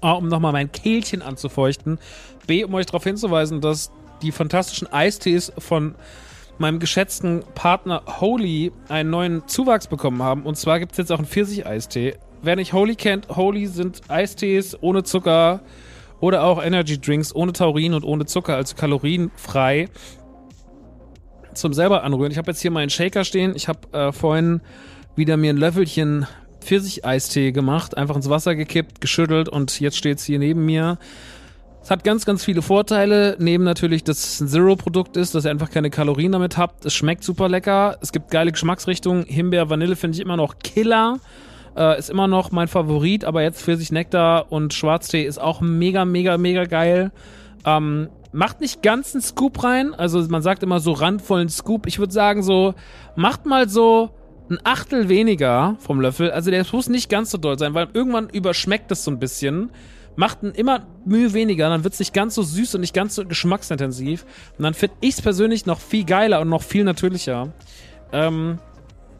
A, um nochmal mein Kehlchen anzufeuchten. B, um euch darauf hinzuweisen, dass die fantastischen Eistees von meinem geschätzten Partner Holy einen neuen Zuwachs bekommen haben. Und zwar gibt es jetzt auch einen Pfirsich-Eistee. Wer nicht Holy kennt, Holy sind Eistees ohne Zucker oder auch Energy Drinks ohne Taurin und ohne Zucker, also kalorienfrei. Zum selber anrühren. Ich habe jetzt hier meinen Shaker stehen. Ich habe äh, vorhin wieder mir ein Löffelchen Pfirsich-Eistee gemacht, einfach ins Wasser gekippt, geschüttelt und jetzt steht es hier neben mir. Es hat ganz, ganz viele Vorteile. Neben natürlich, dass es ein Zero-Produkt ist, dass ihr einfach keine Kalorien damit habt. Es schmeckt super lecker. Es gibt geile Geschmacksrichtungen. Himbeer, Vanille finde ich immer noch Killer. Äh, ist immer noch mein Favorit, aber jetzt Pfirsich, Nektar und Schwarztee ist auch mega, mega, mega geil. Ähm, macht nicht ganz einen Scoop rein. Also man sagt immer so randvollen Scoop. Ich würde sagen so, macht mal so ein Achtel weniger vom Löffel. Also der muss nicht ganz so doll sein, weil irgendwann überschmeckt es so ein bisschen. Macht einen immer Mühe weniger, dann wird es nicht ganz so süß und nicht ganz so geschmacksintensiv. Und dann finde ich es persönlich noch viel geiler und noch viel natürlicher. Ähm,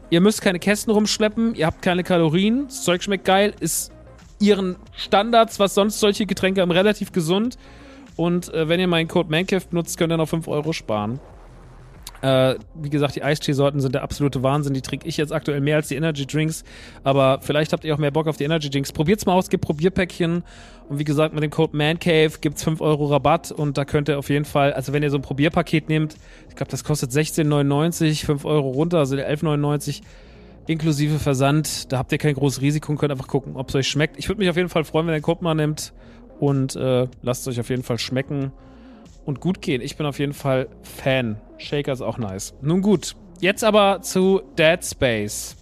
ihr müsst keine Kästen rumschleppen, ihr habt keine Kalorien, das Zeug schmeckt geil, ist ihren Standards, was sonst solche Getränke haben, relativ gesund. Und äh, wenn ihr meinen Code MANCAFE nutzt, könnt ihr noch 5 Euro sparen. Äh, wie gesagt, die Eisteesorten sind der absolute Wahnsinn. Die trinke ich jetzt aktuell mehr als die Energy Drinks. Aber vielleicht habt ihr auch mehr Bock auf die Energy Drinks. Probiert's mal aus, gibt Probierpäckchen. Und wie gesagt, mit dem Code MANCAVE gibt's 5 Euro Rabatt. Und da könnt ihr auf jeden Fall, also wenn ihr so ein Probierpaket nehmt, ich glaube, das kostet 16,99, 5 Euro runter, also 11,99 inklusive Versand. Da habt ihr kein großes Risiko und könnt einfach gucken, ob es euch schmeckt. Ich würde mich auf jeden Fall freuen, wenn ihr den Code mal nehmt. Und äh, lasst es euch auf jeden Fall schmecken und gut gehen. Ich bin auf jeden Fall Fan. Shaker ist auch nice. Nun gut, jetzt aber zu Dead Space.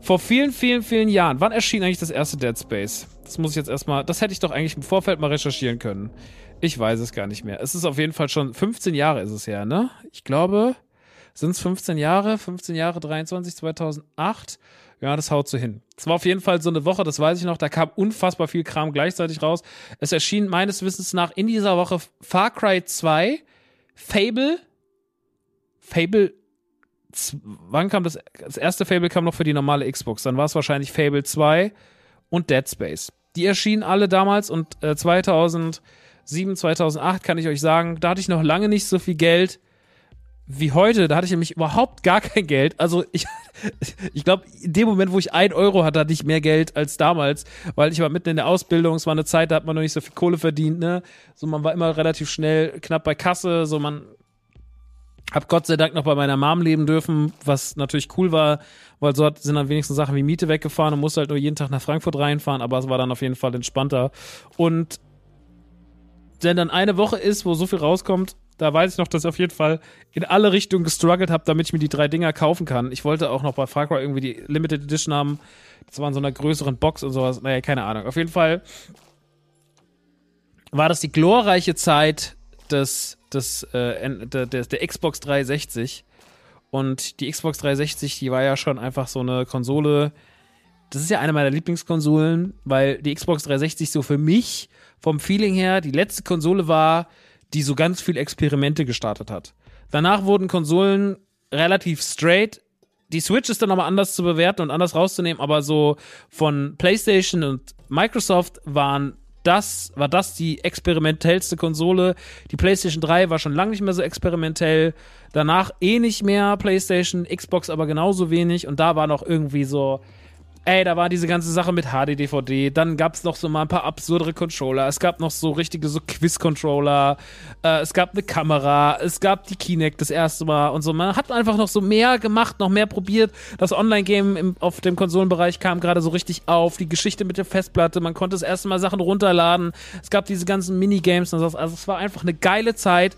Vor vielen, vielen, vielen Jahren. Wann erschien eigentlich das erste Dead Space? Das muss ich jetzt erstmal. Das hätte ich doch eigentlich im Vorfeld mal recherchieren können. Ich weiß es gar nicht mehr. Es ist auf jeden Fall schon 15 Jahre ist es her, ne? Ich glaube, sind es 15 Jahre? 15 Jahre 23, 2008. Ja, das haut so hin. Es war auf jeden Fall so eine Woche, das weiß ich noch, da kam unfassbar viel Kram gleichzeitig raus. Es erschien meines Wissens nach in dieser Woche Far Cry 2, Fable, Fable, wann kam das? Das erste Fable kam noch für die normale Xbox, dann war es wahrscheinlich Fable 2 und Dead Space. Die erschienen alle damals und äh, 2007, 2008 kann ich euch sagen, da hatte ich noch lange nicht so viel Geld wie heute, da hatte ich nämlich überhaupt gar kein Geld. Also ich, ich glaube, in dem Moment, wo ich ein Euro hatte, hatte ich mehr Geld als damals, weil ich war mitten in der Ausbildung. Es war eine Zeit, da hat man noch nicht so viel Kohle verdient. Ne, so man war immer relativ schnell knapp bei Kasse. So man hab Gott sei Dank noch bei meiner Mom leben dürfen, was natürlich cool war, weil so sind dann wenigstens Sachen wie Miete weggefahren und musste halt nur jeden Tag nach Frankfurt reinfahren, aber es war dann auf jeden Fall entspannter. Und wenn dann eine Woche ist, wo so viel rauskommt, da weiß ich noch, dass ich auf jeden Fall in alle Richtungen gestruggelt habe, damit ich mir die drei Dinger kaufen kann. Ich wollte auch noch bei Far Cry irgendwie die Limited Edition haben. Das war in so einer größeren Box und sowas. Naja, keine Ahnung. Auf jeden Fall war das die glorreiche Zeit des, des, äh, der, der, der Xbox 360. Und die Xbox 360, die war ja schon einfach so eine Konsole. Das ist ja eine meiner Lieblingskonsolen, weil die Xbox 360 so für mich vom Feeling her die letzte Konsole war, die so ganz viel Experimente gestartet hat. Danach wurden Konsolen relativ straight. Die Switch ist dann aber anders zu bewerten und anders rauszunehmen, aber so von PlayStation und Microsoft waren das, war das die experimentellste Konsole. Die PlayStation 3 war schon lange nicht mehr so experimentell. Danach eh nicht mehr PlayStation, Xbox aber genauso wenig. Und da war noch irgendwie so, ey, da war diese ganze Sache mit HD-DVD. Dann gab es noch so mal ein paar absurdere Controller. Es gab noch so richtige so Quiz-Controller. Äh, es gab eine Kamera. Es gab die Kinect das erste Mal und so. Man hat einfach noch so mehr gemacht, noch mehr probiert. Das Online-Game auf dem Konsolenbereich kam gerade so richtig auf. Die Geschichte mit der Festplatte. Man konnte das erste Mal Sachen runterladen. Es gab diese ganzen Minigames und so. Also es war einfach eine geile Zeit.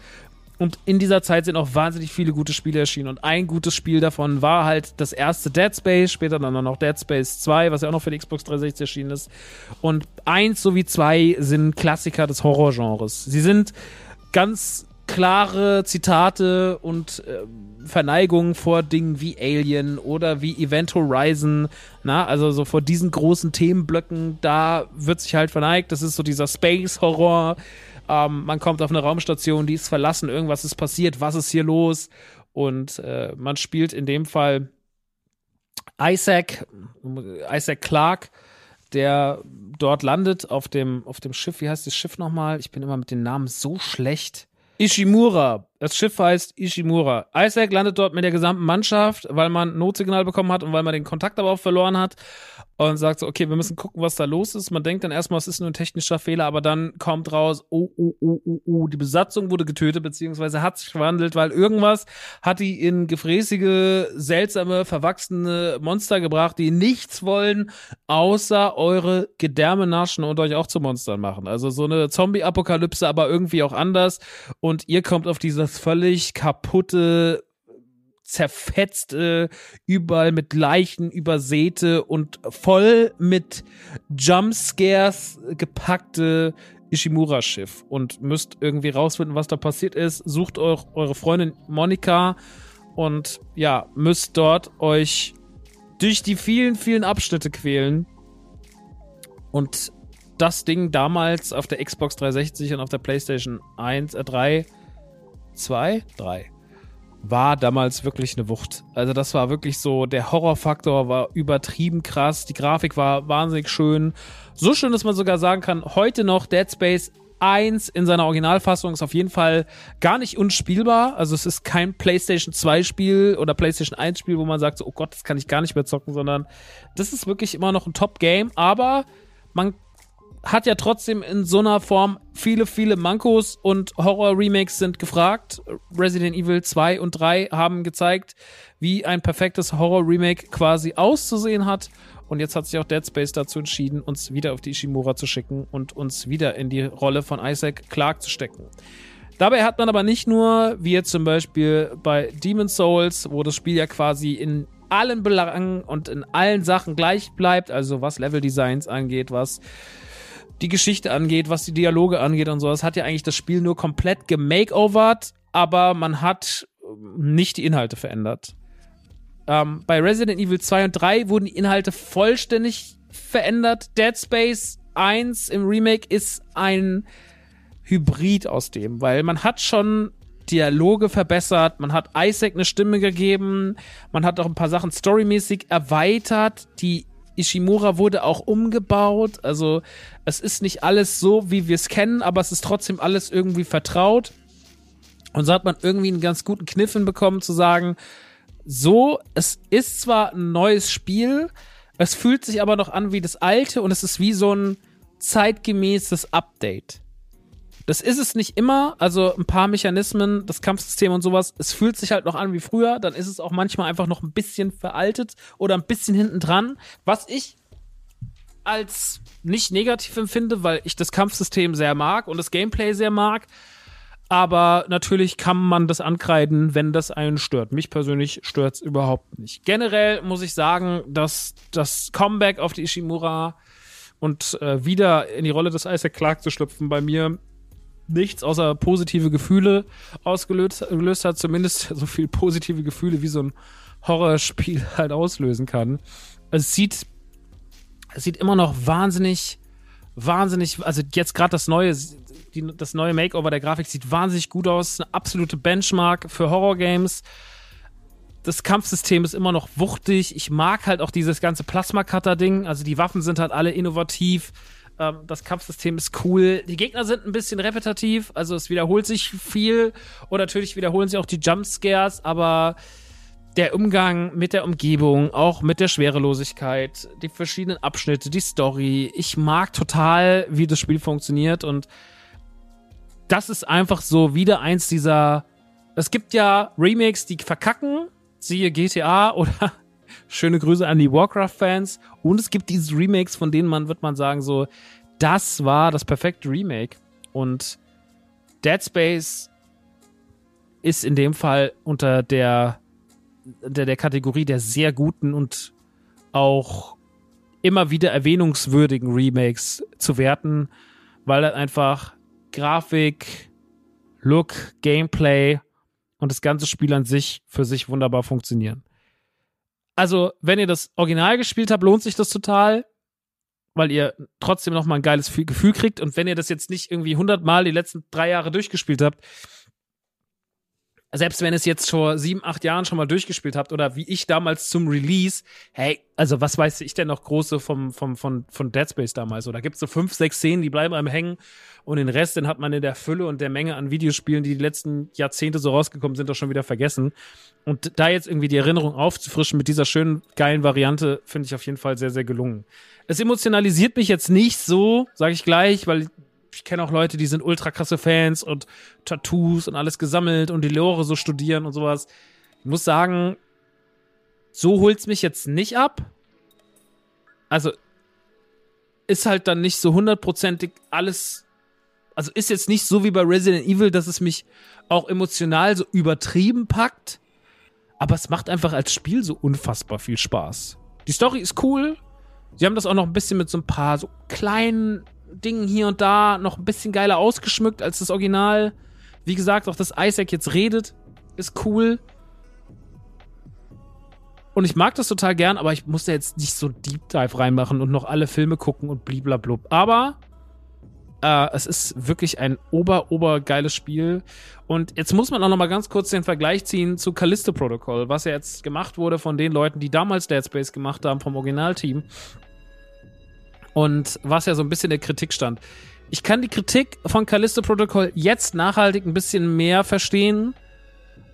Und in dieser Zeit sind auch wahnsinnig viele gute Spiele erschienen. Und ein gutes Spiel davon war halt das erste Dead Space, später dann noch Dead Space 2, was ja auch noch für die Xbox 360 erschienen ist. Und eins sowie zwei sind Klassiker des Horrorgenres. Sie sind ganz klare Zitate und äh, Verneigung vor Dingen wie Alien oder wie Event Horizon, na, also so vor diesen großen Themenblöcken, da wird sich halt verneigt. Das ist so dieser Space-Horror. Ähm, man kommt auf eine Raumstation, die ist verlassen, irgendwas ist passiert, was ist hier los? Und äh, man spielt in dem Fall Isaac, Isaac Clark, der dort landet auf dem, auf dem Schiff. Wie heißt das Schiff nochmal? Ich bin immer mit den Namen so schlecht. Ishimura. Das Schiff heißt Ishimura. Isaac landet dort mit der gesamten Mannschaft, weil man Notsignal bekommen hat und weil man den Kontakt aber auch verloren hat und sagt so, okay, wir müssen gucken, was da los ist. Man denkt dann erstmal, es ist nur ein technischer Fehler, aber dann kommt raus, oh, oh, oh, oh, oh, die Besatzung wurde getötet, beziehungsweise hat sich verwandelt, weil irgendwas hat die in gefräßige, seltsame, verwachsene Monster gebracht, die nichts wollen, außer eure Gedärme naschen und euch auch zu Monstern machen. Also so eine Zombie-Apokalypse, aber irgendwie auch anders. Und ihr kommt auf dieses völlig kaputte, zerfetzte, überall mit Leichen übersäte und voll mit Jumpscares gepackte Ishimura-Schiff und müsst irgendwie rausfinden, was da passiert ist. Sucht euch eure Freundin Monika und ja, müsst dort euch durch die vielen, vielen Abschnitte quälen. Und das Ding damals auf der Xbox 360 und auf der PlayStation 1, äh 3, 2, 3 war damals wirklich eine Wucht. Also das war wirklich so, der Horrorfaktor war übertrieben krass, die Grafik war wahnsinnig schön. So schön, dass man sogar sagen kann, heute noch Dead Space 1 in seiner Originalfassung ist auf jeden Fall gar nicht unspielbar. Also es ist kein PlayStation 2 Spiel oder PlayStation 1 Spiel, wo man sagt, so, oh Gott, das kann ich gar nicht mehr zocken, sondern das ist wirklich immer noch ein Top-Game, aber man hat ja trotzdem in so einer Form viele, viele Mankos und Horror-Remakes sind gefragt. Resident Evil 2 und 3 haben gezeigt, wie ein perfektes Horror-Remake quasi auszusehen hat. Und jetzt hat sich auch Dead Space dazu entschieden, uns wieder auf die Ishimura zu schicken und uns wieder in die Rolle von Isaac Clarke zu stecken. Dabei hat man aber nicht nur, wie jetzt zum Beispiel bei Demon's Souls, wo das Spiel ja quasi in allen Belangen und in allen Sachen gleich bleibt, also was Level-Designs angeht, was die Geschichte angeht, was die Dialoge angeht und so. Es hat ja eigentlich das Spiel nur komplett gemakeovert, aber man hat ähm, nicht die Inhalte verändert. Ähm, bei Resident Evil 2 und 3 wurden die Inhalte vollständig verändert. Dead Space 1 im Remake ist ein Hybrid aus dem, weil man hat schon Dialoge verbessert, man hat Isaac eine Stimme gegeben, man hat auch ein paar Sachen storymäßig erweitert, die Ishimura wurde auch umgebaut. Also es ist nicht alles so, wie wir es kennen, aber es ist trotzdem alles irgendwie vertraut. Und so hat man irgendwie einen ganz guten Kniff hinbekommen zu sagen, so, es ist zwar ein neues Spiel, es fühlt sich aber noch an wie das alte und es ist wie so ein zeitgemäßes Update. Das ist es nicht immer, also ein paar Mechanismen, das Kampfsystem und sowas, es fühlt sich halt noch an wie früher, dann ist es auch manchmal einfach noch ein bisschen veraltet oder ein bisschen hinten dran, was ich als nicht negativ empfinde, weil ich das Kampfsystem sehr mag und das Gameplay sehr mag. Aber natürlich kann man das ankreiden, wenn das einen stört. Mich persönlich stört es überhaupt nicht. Generell muss ich sagen, dass das Comeback auf die Ishimura und äh, wieder in die Rolle des Isaac Clark zu schlüpfen bei mir nichts außer positive Gefühle ausgelöst gelöst hat, zumindest so viel positive Gefühle, wie so ein Horrorspiel halt auslösen kann. Es sieht, es sieht immer noch wahnsinnig, wahnsinnig, also jetzt gerade das neue, die, das neue Makeover der Grafik sieht wahnsinnig gut aus, eine absolute Benchmark für Horror-Games. Das Kampfsystem ist immer noch wuchtig. Ich mag halt auch dieses ganze Plasma-Cutter-Ding. Also die Waffen sind halt alle innovativ ähm, das Kampfsystem ist cool. Die Gegner sind ein bisschen repetitiv, also es wiederholt sich viel. Und natürlich wiederholen sich auch die Jumpscares, aber der Umgang mit der Umgebung, auch mit der Schwerelosigkeit, die verschiedenen Abschnitte, die Story. Ich mag total, wie das Spiel funktioniert und das ist einfach so wieder eins dieser. Es gibt ja Remakes, die verkacken, siehe GTA oder Schöne Grüße an die Warcraft-Fans. Und es gibt diese Remakes, von denen man, wird man sagen, so, das war das perfekte Remake. Und Dead Space ist in dem Fall unter der, unter der Kategorie der sehr guten und auch immer wieder erwähnungswürdigen Remakes zu werten, weil er einfach Grafik, Look, Gameplay und das ganze Spiel an sich für sich wunderbar funktionieren. Also, wenn ihr das Original gespielt habt, lohnt sich das total, weil ihr trotzdem noch mal ein geiles Gefühl kriegt. Und wenn ihr das jetzt nicht irgendwie hundertmal die letzten drei Jahre durchgespielt habt, selbst wenn es jetzt vor sieben, acht Jahren schon mal durchgespielt habt oder wie ich damals zum Release, hey, also was weiß ich denn noch große vom, vom, von, von Dead Space damals? Oder gibt es so fünf, sechs Szenen, die bleiben einem hängen und den Rest, den hat man in der Fülle und der Menge an Videospielen, die die letzten Jahrzehnte so rausgekommen sind, doch schon wieder vergessen. Und da jetzt irgendwie die Erinnerung aufzufrischen mit dieser schönen, geilen Variante, finde ich auf jeden Fall sehr, sehr gelungen. Es emotionalisiert mich jetzt nicht so, sage ich gleich, weil ich kenne auch Leute, die sind ultra krasse Fans und Tattoos und alles gesammelt und die Lore so studieren und sowas. Ich muss sagen, so holt's mich jetzt nicht ab. Also ist halt dann nicht so hundertprozentig alles. Also ist jetzt nicht so wie bei Resident Evil, dass es mich auch emotional so übertrieben packt. Aber es macht einfach als Spiel so unfassbar viel Spaß. Die Story ist cool. Sie haben das auch noch ein bisschen mit so ein paar so kleinen Dingen hier und da noch ein bisschen geiler ausgeschmückt als das Original. Wie gesagt, auch dass Isaac jetzt redet, ist cool. Und ich mag das total gern, aber ich muss da jetzt nicht so Deep Dive reinmachen und noch alle Filme gucken und bliblablub. Aber äh, es ist wirklich ein ober, ober geiles Spiel. Und jetzt muss man auch noch mal ganz kurz den Vergleich ziehen zu Callisto Protocol, was ja jetzt gemacht wurde von den Leuten, die damals Dead Space gemacht haben, vom Originalteam. Und was ja so ein bisschen der Kritik stand. Ich kann die Kritik von Callisto Protocol jetzt nachhaltig ein bisschen mehr verstehen,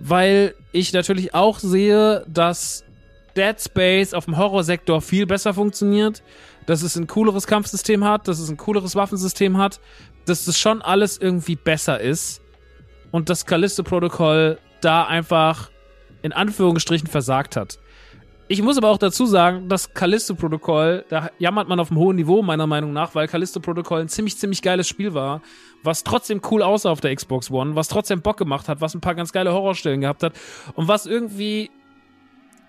weil ich natürlich auch sehe, dass Dead Space auf dem Horrorsektor viel besser funktioniert, dass es ein cooleres Kampfsystem hat, dass es ein cooleres Waffensystem hat, dass das schon alles irgendwie besser ist und das Callisto Protocol da einfach in Anführungsstrichen versagt hat. Ich muss aber auch dazu sagen, das Callisto-Protokoll, da jammert man auf einem hohen Niveau, meiner Meinung nach, weil Callisto-Protokoll ein ziemlich, ziemlich geiles Spiel war, was trotzdem cool aussah auf der Xbox One, was trotzdem Bock gemacht hat, was ein paar ganz geile Horrorstellen gehabt hat und was irgendwie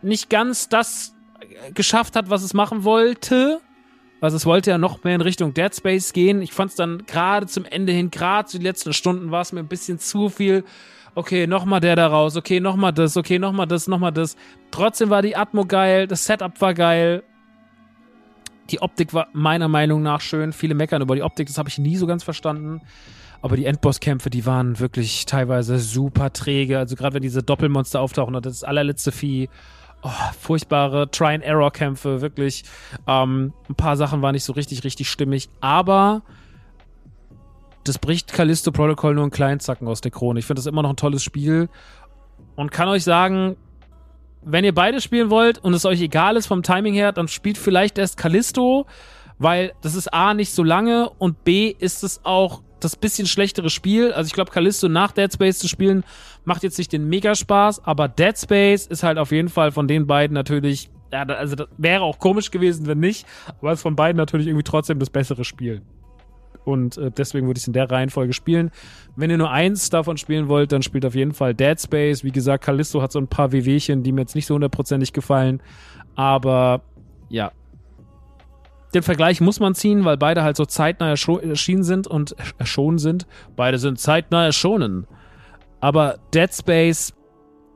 nicht ganz das geschafft hat, was es machen wollte. Also es wollte ja noch mehr in Richtung Dead Space gehen. Ich fand es dann gerade zum Ende hin, gerade zu den letzten Stunden, war es mir ein bisschen zu viel okay, nochmal der da raus, okay, nochmal das, okay, nochmal das, nochmal das. Trotzdem war die Atmo geil, das Setup war geil. Die Optik war meiner Meinung nach schön. Viele meckern über die Optik, das habe ich nie so ganz verstanden. Aber die Endbosskämpfe, die waren wirklich teilweise super träge. Also gerade wenn diese Doppelmonster auftauchen das allerletzte Vieh, oh, furchtbare Try-and-Error-Kämpfe, wirklich. Ähm, ein paar Sachen waren nicht so richtig, richtig stimmig. Aber das bricht Callisto Protocol nur einen kleinen Zacken aus der Krone. Ich finde das immer noch ein tolles Spiel und kann euch sagen, wenn ihr beide spielen wollt und es euch egal ist vom Timing her, dann spielt vielleicht erst Callisto, weil das ist A nicht so lange und B ist es auch das bisschen schlechtere Spiel. Also ich glaube, Callisto nach Dead Space zu spielen macht jetzt nicht den Mega-Spaß, aber Dead Space ist halt auf jeden Fall von den beiden natürlich, ja, also das wäre auch komisch gewesen, wenn nicht, aber es ist von beiden natürlich irgendwie trotzdem das bessere Spiel. Und äh, deswegen würde ich es in der Reihenfolge spielen. Wenn ihr nur eins davon spielen wollt, dann spielt auf jeden Fall Dead Space. Wie gesagt, Callisto hat so ein paar WWchen, die mir jetzt nicht so hundertprozentig gefallen. Aber ja. Den Vergleich muss man ziehen, weil beide halt so zeitnah erschienen sind und erschonen sind. Beide sind zeitnah erschonen. Aber Dead Space,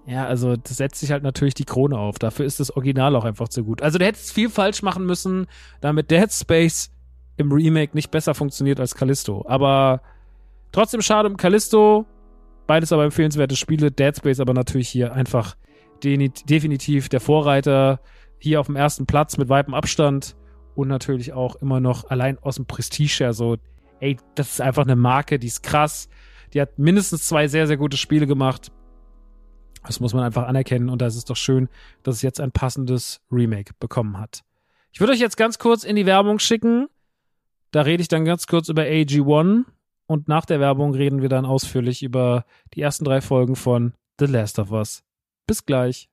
ja, also das setzt sich halt natürlich die Krone auf. Dafür ist das Original auch einfach zu gut. Also der hätte viel falsch machen müssen, damit Dead Space im Remake nicht besser funktioniert als Callisto. Aber trotzdem schade um Callisto. Beides aber empfehlenswerte Spiele. Dead Space aber natürlich hier einfach definitiv der Vorreiter. Hier auf dem ersten Platz mit weitem Abstand. Und natürlich auch immer noch allein aus dem Prestige her so, ey, das ist einfach eine Marke, die ist krass. Die hat mindestens zwei sehr, sehr gute Spiele gemacht. Das muss man einfach anerkennen. Und da ist es doch schön, dass es jetzt ein passendes Remake bekommen hat. Ich würde euch jetzt ganz kurz in die Werbung schicken. Da rede ich dann ganz kurz über AG1 und nach der Werbung reden wir dann ausführlich über die ersten drei Folgen von The Last of Us. Bis gleich.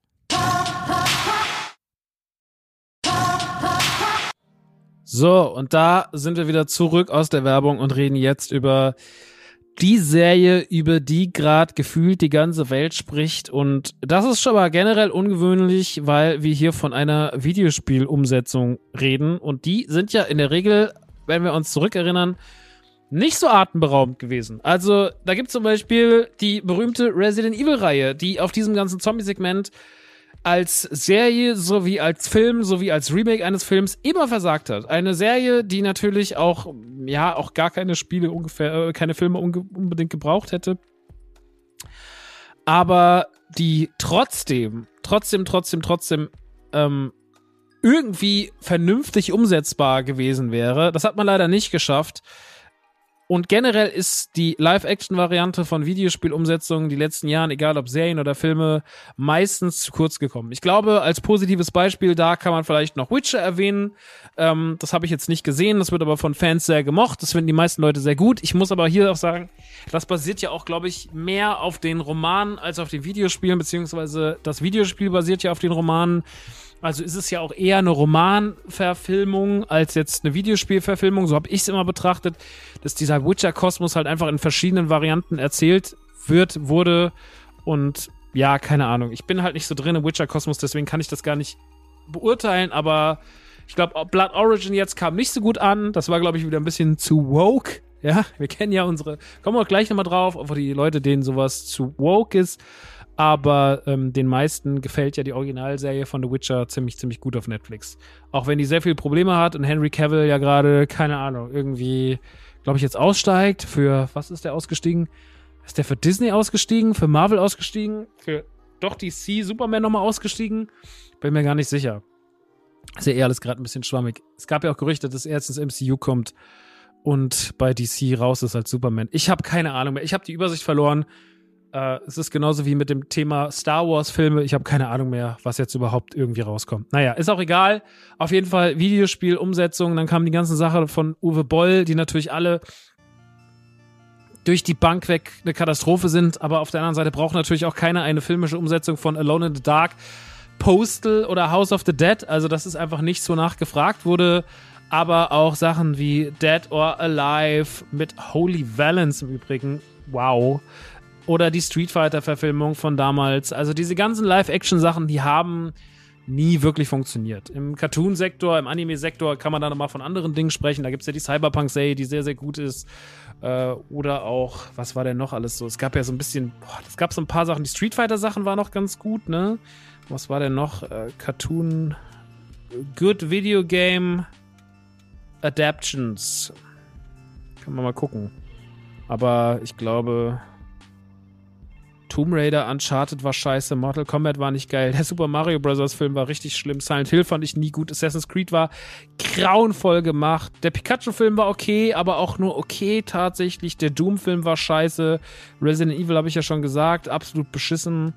So, und da sind wir wieder zurück aus der Werbung und reden jetzt über die Serie, über die gerade gefühlt die ganze Welt spricht. Und das ist schon mal generell ungewöhnlich, weil wir hier von einer Videospielumsetzung reden. Und die sind ja in der Regel wenn wir uns zurückerinnern, nicht so atemberaubend gewesen. Also, da gibt es zum Beispiel die berühmte Resident Evil-Reihe, die auf diesem ganzen Zombie-Segment als Serie sowie als Film sowie als Remake eines Films immer versagt hat. Eine Serie, die natürlich auch, ja, auch gar keine Spiele ungefähr, äh, keine Filme unbedingt gebraucht hätte. Aber die trotzdem, trotzdem, trotzdem, trotzdem ähm, irgendwie vernünftig umsetzbar gewesen wäre. Das hat man leider nicht geschafft. Und generell ist die Live-Action-Variante von Videospielumsetzungen die letzten Jahren, egal ob Serien oder Filme, meistens zu kurz gekommen. Ich glaube, als positives Beispiel da kann man vielleicht noch Witcher erwähnen. Ähm, das habe ich jetzt nicht gesehen, das wird aber von Fans sehr gemocht. Das finden die meisten Leute sehr gut. Ich muss aber hier auch sagen, das basiert ja auch, glaube ich, mehr auf den Romanen als auf den Videospielen, beziehungsweise das Videospiel basiert ja auf den Romanen. Also ist es ja auch eher eine Romanverfilmung als jetzt eine Videospielverfilmung. So habe ich es immer betrachtet, dass dieser Witcher-Kosmos halt einfach in verschiedenen Varianten erzählt wird, wurde. Und ja, keine Ahnung. Ich bin halt nicht so drin im Witcher-Kosmos, deswegen kann ich das gar nicht beurteilen. Aber ich glaube, Blood Origin jetzt kam nicht so gut an. Das war, glaube ich, wieder ein bisschen zu woke. Ja, wir kennen ja unsere, kommen wir gleich nochmal drauf, ob die Leute, denen sowas zu woke ist aber ähm, den meisten gefällt ja die Originalserie von The Witcher ziemlich, ziemlich gut auf Netflix. Auch wenn die sehr viele Probleme hat und Henry Cavill ja gerade, keine Ahnung, irgendwie, glaube ich, jetzt aussteigt. Für, was ist der ausgestiegen? Ist der für Disney ausgestiegen? Für Marvel ausgestiegen? Für doch DC Superman nochmal ausgestiegen? Bin mir gar nicht sicher. Ist ja eher alles gerade ein bisschen schwammig. Es gab ja auch Gerüchte, dass er jetzt ins MCU kommt und bei DC raus ist als Superman. Ich habe keine Ahnung mehr. Ich habe die Übersicht verloren. Äh, es ist genauso wie mit dem Thema Star Wars-Filme. Ich habe keine Ahnung mehr, was jetzt überhaupt irgendwie rauskommt. Naja, ist auch egal. Auf jeden Fall Videospiel-Umsetzung. Dann kam die ganze Sache von Uwe Boll, die natürlich alle durch die Bank weg eine Katastrophe sind. Aber auf der anderen Seite braucht natürlich auch keiner eine filmische Umsetzung von Alone in the Dark, Postal oder House of the Dead. Also das ist einfach nichts, wonach gefragt wurde. Aber auch Sachen wie Dead or Alive mit Holy Valence im Übrigen. Wow oder die Street Fighter-Verfilmung von damals. Also diese ganzen Live-Action-Sachen, die haben nie wirklich funktioniert. Im Cartoon-Sektor, im Anime-Sektor kann man da nochmal von anderen Dingen sprechen. Da gibt es ja die Cyberpunk-Serie, die sehr, sehr gut ist. Äh, oder auch, was war denn noch alles so? Es gab ja so ein bisschen, boah, es gab so ein paar Sachen. Die Street Fighter-Sachen waren noch ganz gut, ne? Was war denn noch? Äh, Cartoon, Good Video Game Adaptions. Kann man mal gucken. Aber ich glaube, Tomb Raider, Uncharted war scheiße, Mortal Kombat war nicht geil, der Super Mario Bros. Film war richtig schlimm, Silent Hill fand ich nie gut, Assassin's Creed war grauenvoll gemacht, der Pikachu-Film war okay, aber auch nur okay tatsächlich, der Doom-Film war scheiße, Resident Evil habe ich ja schon gesagt, absolut beschissen.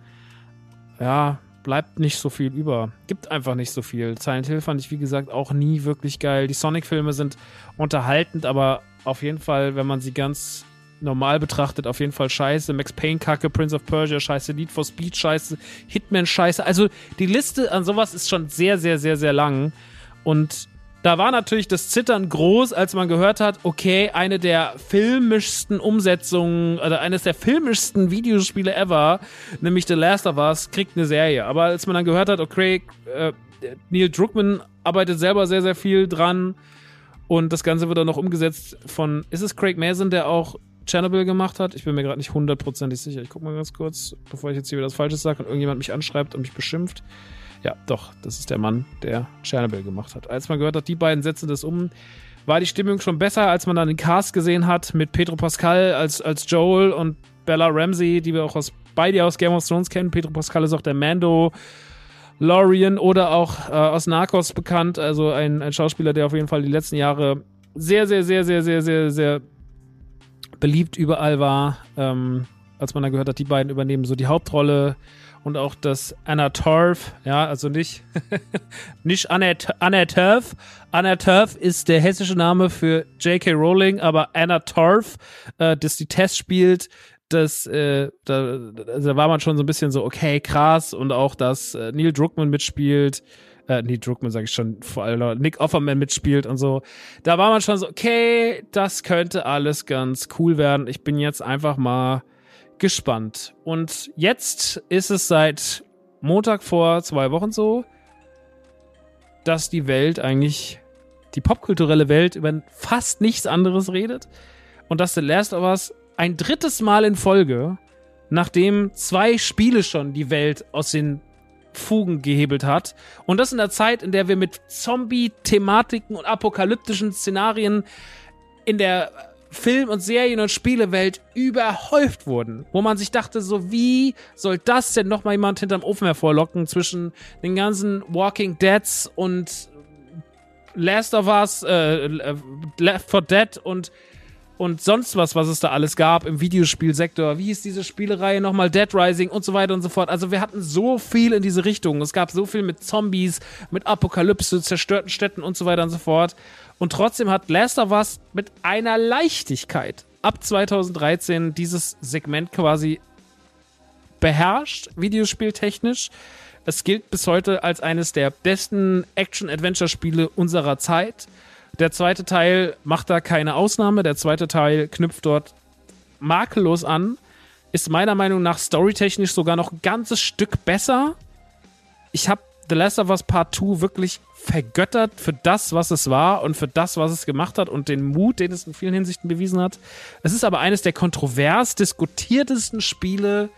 Ja, bleibt nicht so viel über. Gibt einfach nicht so viel. Silent Hill fand ich, wie gesagt, auch nie wirklich geil. Die Sonic-Filme sind unterhaltend, aber auf jeden Fall, wenn man sie ganz normal betrachtet auf jeden Fall scheiße. Max Payne Kacke, Prince of Persia scheiße, Need for Speed scheiße, Hitman scheiße. Also die Liste an sowas ist schon sehr, sehr, sehr, sehr lang. Und da war natürlich das Zittern groß, als man gehört hat, okay, eine der filmischsten Umsetzungen, oder eines der filmischsten Videospiele ever, nämlich The Last of Us, kriegt eine Serie. Aber als man dann gehört hat, okay, äh, Neil Druckmann arbeitet selber sehr, sehr viel dran und das Ganze wird dann noch umgesetzt von, ist es Craig Mason, der auch Chernobyl gemacht hat. Ich bin mir gerade nicht hundertprozentig sicher. Ich gucke mal ganz kurz, bevor ich jetzt hier wieder das Falsches sage und irgendjemand mich anschreibt und mich beschimpft. Ja, doch, das ist der Mann, der Chernobyl gemacht hat. Als man gehört hat, die beiden setzen das um, war die Stimmung schon besser, als man dann den Cast gesehen hat mit Pedro Pascal als, als Joel und Bella Ramsey, die wir auch aus beide aus Game of Thrones kennen. Pedro Pascal ist auch der Mando. Lorian oder auch äh, aus Narcos bekannt, also ein, ein Schauspieler, der auf jeden Fall die letzten Jahre sehr, sehr, sehr, sehr, sehr, sehr, sehr beliebt überall war, ähm, als man da gehört hat, die beiden übernehmen so die Hauptrolle und auch das Anna Torf, ja, also nicht, nicht Anna, Anna Turf. Anna Turf ist der hessische Name für J.K. Rowling, aber Anna Torf, äh, das die Test spielt, das, äh, da, da war man schon so ein bisschen so, okay, krass, und auch, dass äh, Neil Druckmann mitspielt, äh, nee, Druckmann sage ich schon, vor allem Nick Offerman mitspielt und so. Da war man schon so, okay, das könnte alles ganz cool werden. Ich bin jetzt einfach mal gespannt. Und jetzt ist es seit Montag vor zwei Wochen so, dass die Welt eigentlich, die popkulturelle Welt über fast nichts anderes redet. und dass The Last of Us ein drittes Mal in Folge, nachdem zwei Spiele schon die Welt aus den Fugen gehebelt hat. Und das in der Zeit, in der wir mit Zombie-Thematiken und apokalyptischen Szenarien in der Film- und Serien- und Spielewelt überhäuft wurden. Wo man sich dachte, so wie soll das denn nochmal jemand hinterm Ofen hervorlocken zwischen den ganzen Walking Deads und Last of Us, äh, Left 4 Dead und und sonst was, was es da alles gab im Videospielsektor. Wie hieß diese Spielereihe nochmal? Dead Rising und so weiter und so fort. Also wir hatten so viel in diese Richtung. Es gab so viel mit Zombies, mit Apokalypse, zerstörten Städten und so weiter und so fort. Und trotzdem hat Last of Us mit einer Leichtigkeit ab 2013 dieses Segment quasi beherrscht, videospieltechnisch. Es gilt bis heute als eines der besten Action-Adventure-Spiele unserer Zeit. Der zweite Teil macht da keine Ausnahme. Der zweite Teil knüpft dort makellos an. Ist meiner Meinung nach storytechnisch sogar noch ein ganzes Stück besser. Ich habe The Last of Us Part 2 wirklich vergöttert für das, was es war und für das, was es gemacht hat und den Mut, den es in vielen Hinsichten bewiesen hat. Es ist aber eines der kontrovers diskutiertesten Spiele,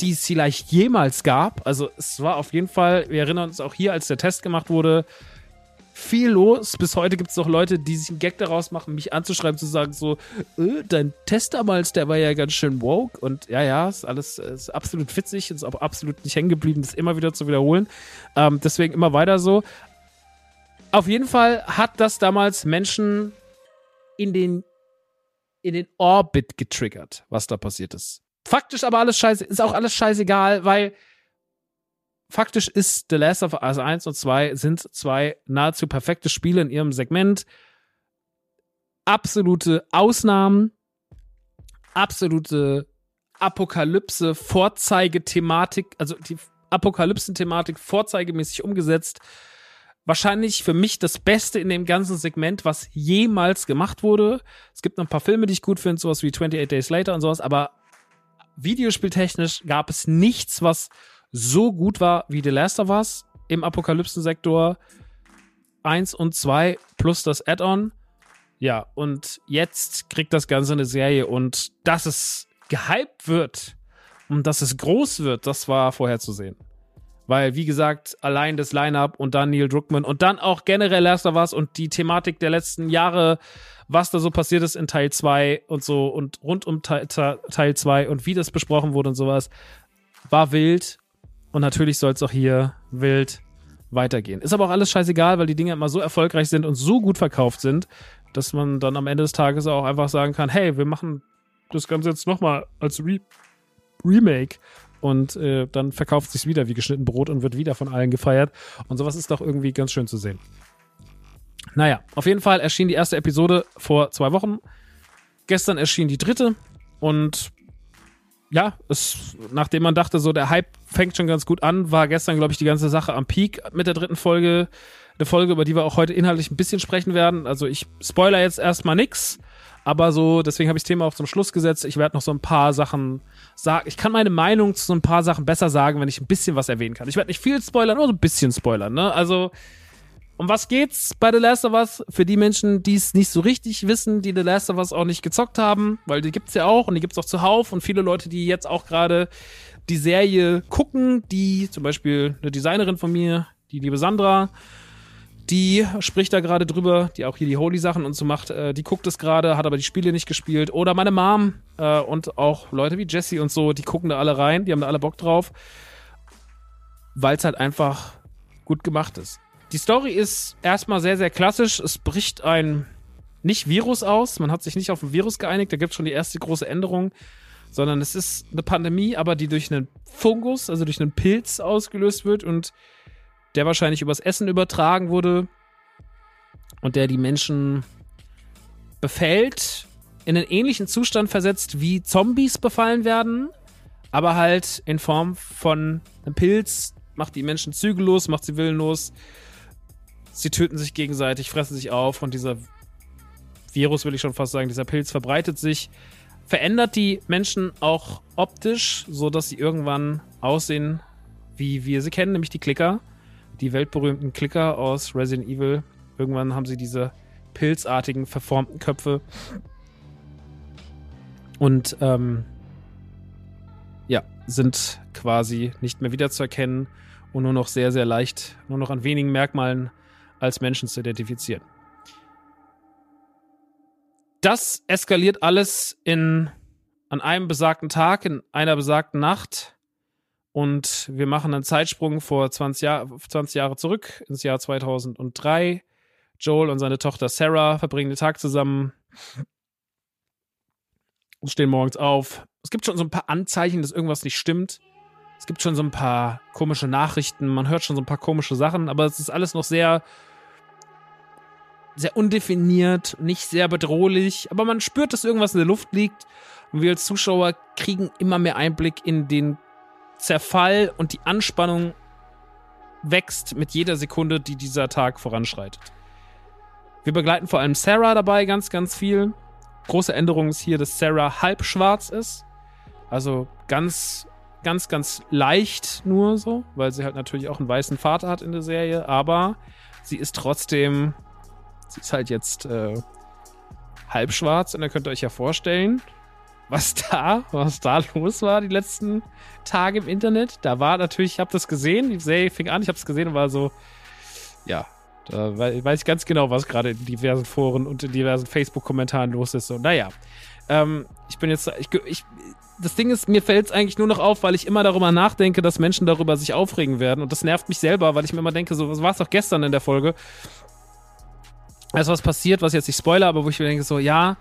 die es vielleicht jemals gab. Also es war auf jeden Fall, wir erinnern uns auch hier, als der Test gemacht wurde, viel los. Bis heute gibt es noch Leute, die sich einen Gag daraus machen, mich anzuschreiben, zu sagen so, äh, dein Test damals, der war ja ganz schön woke. Und ja, ja, ist alles ist absolut witzig, ist aber absolut nicht hängen geblieben, das immer wieder zu wiederholen. Ähm, deswegen immer weiter so. Auf jeden Fall hat das damals Menschen in den, in den Orbit getriggert, was da passiert ist. Faktisch aber alles scheiße, ist auch alles scheißegal, weil faktisch ist The Last of Us 1 und 2 sind zwei nahezu perfekte Spiele in ihrem Segment. Absolute Ausnahmen, absolute Apokalypse, Vorzeigethematik, also die Apokalypsen-Thematik vorzeigemäßig umgesetzt. Wahrscheinlich für mich das Beste in dem ganzen Segment, was jemals gemacht wurde. Es gibt noch ein paar Filme, die ich gut finde, sowas wie 28 Days Later und sowas, aber videospieltechnisch gab es nichts, was so gut war wie The Last of Us im Apokalypsensektor 1 und 2 plus das Add-on. Ja, und jetzt kriegt das Ganze eine Serie und dass es gehypt wird und dass es groß wird, das war vorherzusehen. Weil, wie gesagt, allein das Line-Up und dann Neil Druckmann und dann auch generell Last of Us und die Thematik der letzten Jahre, was da so passiert ist in Teil 2 und so und rund um Teil 2 und wie das besprochen wurde und sowas, war wild und natürlich soll es auch hier wild weitergehen. Ist aber auch alles scheißegal, weil die Dinge immer so erfolgreich sind und so gut verkauft sind, dass man dann am Ende des Tages auch einfach sagen kann, hey, wir machen das Ganze jetzt nochmal als Re Remake und äh, dann verkauft sich wieder wie geschnitten Brot und wird wieder von allen gefeiert. Und sowas ist doch irgendwie ganz schön zu sehen. Naja, auf jeden Fall erschien die erste Episode vor zwei Wochen. Gestern erschien die dritte und ja, es, nachdem man dachte, so der Hype fängt schon ganz gut an, war gestern, glaube ich, die ganze Sache am Peak mit der dritten Folge. Eine Folge, über die wir auch heute inhaltlich ein bisschen sprechen werden. Also ich spoiler jetzt erstmal nix, aber so, deswegen habe ich das Thema auch zum Schluss gesetzt. Ich werde noch so ein paar Sachen sagen. Ich kann meine Meinung zu so ein paar Sachen besser sagen, wenn ich ein bisschen was erwähnen kann. Ich werde nicht viel spoilern, nur so ein bisschen spoilern, ne? Also, um was geht's bei The Last of Us? Für die Menschen, die es nicht so richtig wissen, die The Last of Us auch nicht gezockt haben, weil die gibt's ja auch und die gibt's auch zuhauf und viele Leute, die jetzt auch gerade die Serie gucken, die zum Beispiel eine Designerin von mir, die liebe Sandra, die spricht da gerade drüber, die auch hier die Holy-Sachen und so macht, äh, die guckt es gerade, hat aber die Spiele nicht gespielt. Oder meine Mom äh, und auch Leute wie Jesse und so, die gucken da alle rein, die haben da alle Bock drauf, weil es halt einfach gut gemacht ist. Die Story ist erstmal sehr, sehr klassisch. Es bricht ein nicht Virus aus. Man hat sich nicht auf ein Virus geeinigt. Da gibt es schon die erste große Änderung. Sondern es ist eine Pandemie, aber die durch einen Fungus, also durch einen Pilz ausgelöst wird und der wahrscheinlich übers Essen übertragen wurde und der die Menschen befällt, in einen ähnlichen Zustand versetzt, wie Zombies befallen werden, aber halt in Form von einem Pilz, macht die Menschen zügellos, macht sie willenlos Sie töten sich gegenseitig, fressen sich auf und dieser Virus, will ich schon fast sagen, dieser Pilz verbreitet sich, verändert die Menschen auch optisch, sodass sie irgendwann aussehen, wie wir sie kennen, nämlich die Klicker, die weltberühmten Klicker aus Resident Evil. Irgendwann haben sie diese pilzartigen, verformten Köpfe. Und ähm, ja, sind quasi nicht mehr wiederzuerkennen und nur noch sehr, sehr leicht, nur noch an wenigen Merkmalen als Menschen zu identifizieren. Das eskaliert alles in, an einem besagten Tag, in einer besagten Nacht. Und wir machen einen Zeitsprung vor 20, Jahr, 20 Jahre zurück ins Jahr 2003. Joel und seine Tochter Sarah verbringen den Tag zusammen und stehen morgens auf. Es gibt schon so ein paar Anzeichen, dass irgendwas nicht stimmt. Es gibt schon so ein paar komische Nachrichten, man hört schon so ein paar komische Sachen, aber es ist alles noch sehr sehr undefiniert, nicht sehr bedrohlich, aber man spürt, dass irgendwas in der Luft liegt und wir als Zuschauer kriegen immer mehr Einblick in den Zerfall und die Anspannung wächst mit jeder Sekunde, die dieser Tag voranschreitet. Wir begleiten vor allem Sarah dabei ganz, ganz viel. Große Änderung ist hier, dass Sarah halb schwarz ist. Also ganz, ganz, ganz leicht nur so, weil sie halt natürlich auch einen weißen Vater hat in der Serie. Aber sie ist trotzdem, sie ist halt jetzt äh, halb und da könnt ihr euch ja vorstellen, was da, was da los war die letzten Tage im Internet. Da war natürlich, ich habe das gesehen, die Serie fing an, ich habe es gesehen und war so, ja, da weiß ich ganz genau, was gerade in diversen Foren und in diversen Facebook-Kommentaren los ist. So, naja, ähm, ich bin jetzt, ich, ich, das Ding ist, mir fällt es eigentlich nur noch auf, weil ich immer darüber nachdenke, dass Menschen darüber sich aufregen werden. Und das nervt mich selber, weil ich mir immer denke, so, war es doch gestern in der Folge? Ist was passiert, was jetzt nicht spoiler, aber wo ich mir denke, so, ja,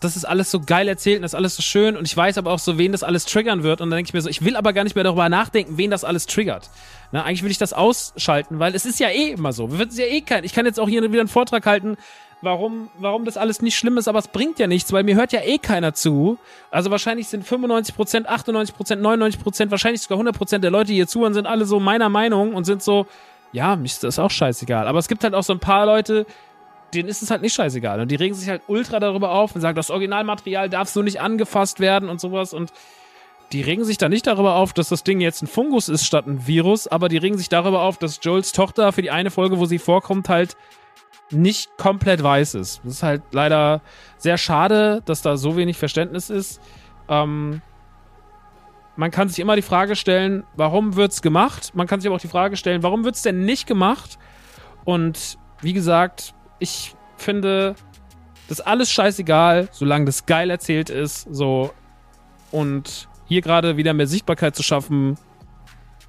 das ist alles so geil erzählt und das ist alles so schön und ich weiß aber auch so, wen das alles triggern wird und dann denke ich mir so, ich will aber gar nicht mehr darüber nachdenken, wen das alles triggert. Na, eigentlich will ich das ausschalten, weil es ist ja eh immer so. Wir wird es ja eh kein. Ich kann jetzt auch hier wieder einen Vortrag halten, warum, warum das alles nicht schlimm ist, aber es bringt ja nichts, weil mir hört ja eh keiner zu. Also wahrscheinlich sind 95%, 98%, 99%, wahrscheinlich sogar 100% der Leute, die hier zuhören, sind alle so meiner Meinung und sind so, ja, mir ist das auch scheißegal. Aber es gibt halt auch so ein paar Leute, denen ist es halt nicht scheißegal. Und die regen sich halt ultra darüber auf und sagen, das Originalmaterial darf so nicht angefasst werden und sowas. Und die regen sich da nicht darüber auf, dass das Ding jetzt ein Fungus ist statt ein Virus, aber die regen sich darüber auf, dass Joels Tochter für die eine Folge, wo sie vorkommt, halt nicht komplett weiß ist. Das ist halt leider sehr schade, dass da so wenig Verständnis ist. Ähm, man kann sich immer die Frage stellen, warum wird's gemacht? Man kann sich aber auch die Frage stellen, warum wird's denn nicht gemacht? Und wie gesagt, ich finde, das ist alles scheißegal, solange das geil erzählt ist, so. Und hier gerade wieder mehr Sichtbarkeit zu schaffen,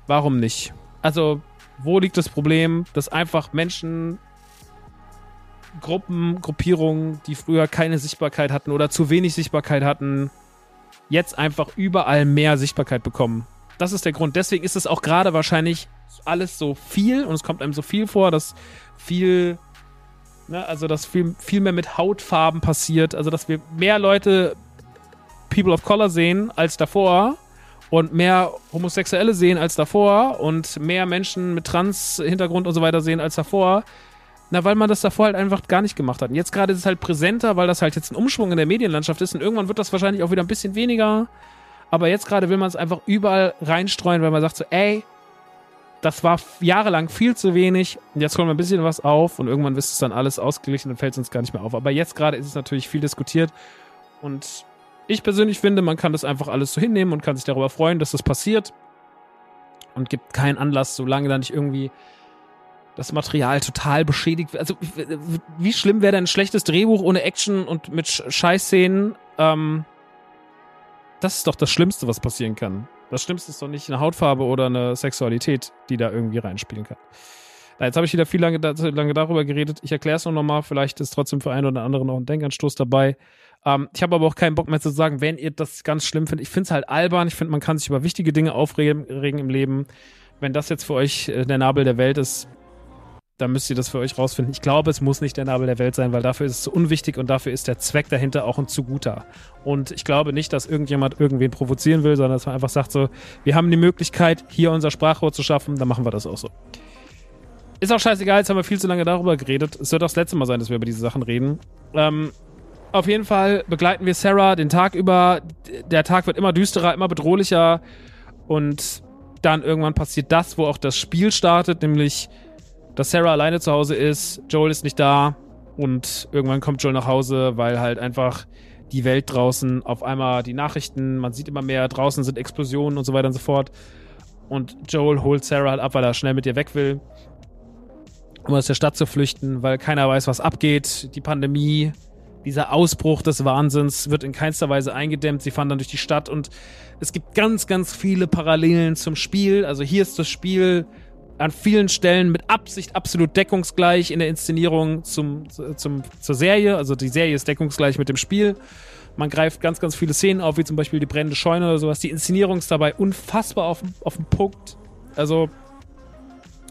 warum nicht? Also, wo liegt das Problem, dass einfach Menschen, Gruppen, Gruppierungen, die früher keine Sichtbarkeit hatten oder zu wenig Sichtbarkeit hatten, jetzt einfach überall mehr Sichtbarkeit bekommen? Das ist der Grund. Deswegen ist es auch gerade wahrscheinlich alles so viel und es kommt einem so viel vor, dass viel Ne? Also, dass viel, viel mehr mit Hautfarben passiert. Also, dass wir mehr Leute People of Color sehen als davor und mehr Homosexuelle sehen als davor und mehr Menschen mit Trans-Hintergrund und so weiter sehen als davor. Na, weil man das davor halt einfach gar nicht gemacht hat. Und jetzt gerade ist es halt präsenter, weil das halt jetzt ein Umschwung in der Medienlandschaft ist und irgendwann wird das wahrscheinlich auch wieder ein bisschen weniger. Aber jetzt gerade will man es einfach überall reinstreuen, weil man sagt so, ey, das war jahrelang viel zu wenig. Und jetzt kommt ein bisschen was auf und irgendwann ist es dann alles ausgeglichen und fällt es uns gar nicht mehr auf. Aber jetzt gerade ist es natürlich viel diskutiert. Und ich persönlich finde, man kann das einfach alles so hinnehmen und kann sich darüber freuen, dass das passiert. Und gibt keinen Anlass, solange da nicht irgendwie das Material total beschädigt wird. Also, wie schlimm wäre denn ein schlechtes Drehbuch ohne Action und mit Scheißszenen? Ähm, das ist doch das Schlimmste, was passieren kann. Das Schlimmste ist doch nicht eine Hautfarbe oder eine Sexualität, die da irgendwie reinspielen kann. Na, jetzt habe ich wieder viel lange, lange darüber geredet. Ich erkläre es noch nochmal. Vielleicht ist trotzdem für einen oder anderen noch ein Denkanstoß dabei. Ähm, ich habe aber auch keinen Bock mehr zu sagen, wenn ihr das ganz schlimm findet. Ich finde es halt albern. Ich finde, man kann sich über wichtige Dinge aufregen im Leben. Wenn das jetzt für euch äh, der Nabel der Welt ist, dann müsst ihr das für euch rausfinden. Ich glaube, es muss nicht der Nabel der Welt sein, weil dafür ist es zu unwichtig und dafür ist der Zweck dahinter auch ein zu guter. Und ich glaube nicht, dass irgendjemand irgendwen provozieren will, sondern dass man einfach sagt so, wir haben die Möglichkeit, hier unser Sprachrohr zu schaffen, dann machen wir das auch so. Ist auch scheißegal, jetzt haben wir viel zu lange darüber geredet. Es wird auch das letzte Mal sein, dass wir über diese Sachen reden. Ähm, auf jeden Fall begleiten wir Sarah den Tag über. Der Tag wird immer düsterer, immer bedrohlicher. Und dann irgendwann passiert das, wo auch das Spiel startet, nämlich dass Sarah alleine zu Hause ist, Joel ist nicht da und irgendwann kommt Joel nach Hause, weil halt einfach die Welt draußen, auf einmal die Nachrichten, man sieht immer mehr, draußen sind Explosionen und so weiter und so fort. Und Joel holt Sarah halt ab, weil er schnell mit ihr weg will, um aus der Stadt zu flüchten, weil keiner weiß, was abgeht. Die Pandemie, dieser Ausbruch des Wahnsinns wird in keinster Weise eingedämmt. Sie fahren dann durch die Stadt und es gibt ganz, ganz viele Parallelen zum Spiel. Also hier ist das Spiel an vielen Stellen mit Absicht absolut deckungsgleich in der Inszenierung zum, zum, zur Serie. Also die Serie ist deckungsgleich mit dem Spiel. Man greift ganz, ganz viele Szenen auf, wie zum Beispiel die brennende Scheune oder sowas. Die Inszenierung ist dabei unfassbar auf, auf den Punkt. Also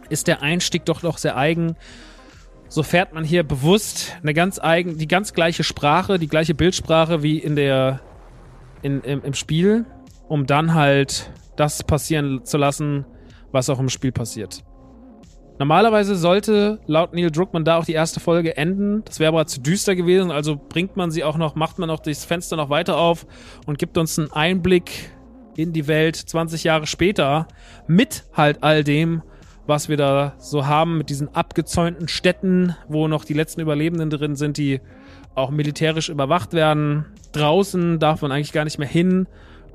ist der Einstieg doch noch sehr eigen. So fährt man hier bewusst eine ganz eigen, die ganz gleiche Sprache, die gleiche Bildsprache wie in der, in, im, im Spiel, um dann halt das passieren zu lassen, was auch im Spiel passiert. Normalerweise sollte laut Neil Druckmann da auch die erste Folge enden. Das wäre aber zu düster gewesen, also bringt man sie auch noch, macht man auch das Fenster noch weiter auf und gibt uns einen Einblick in die Welt 20 Jahre später mit halt all dem, was wir da so haben, mit diesen abgezäunten Städten, wo noch die letzten Überlebenden drin sind, die auch militärisch überwacht werden. Draußen darf man eigentlich gar nicht mehr hin.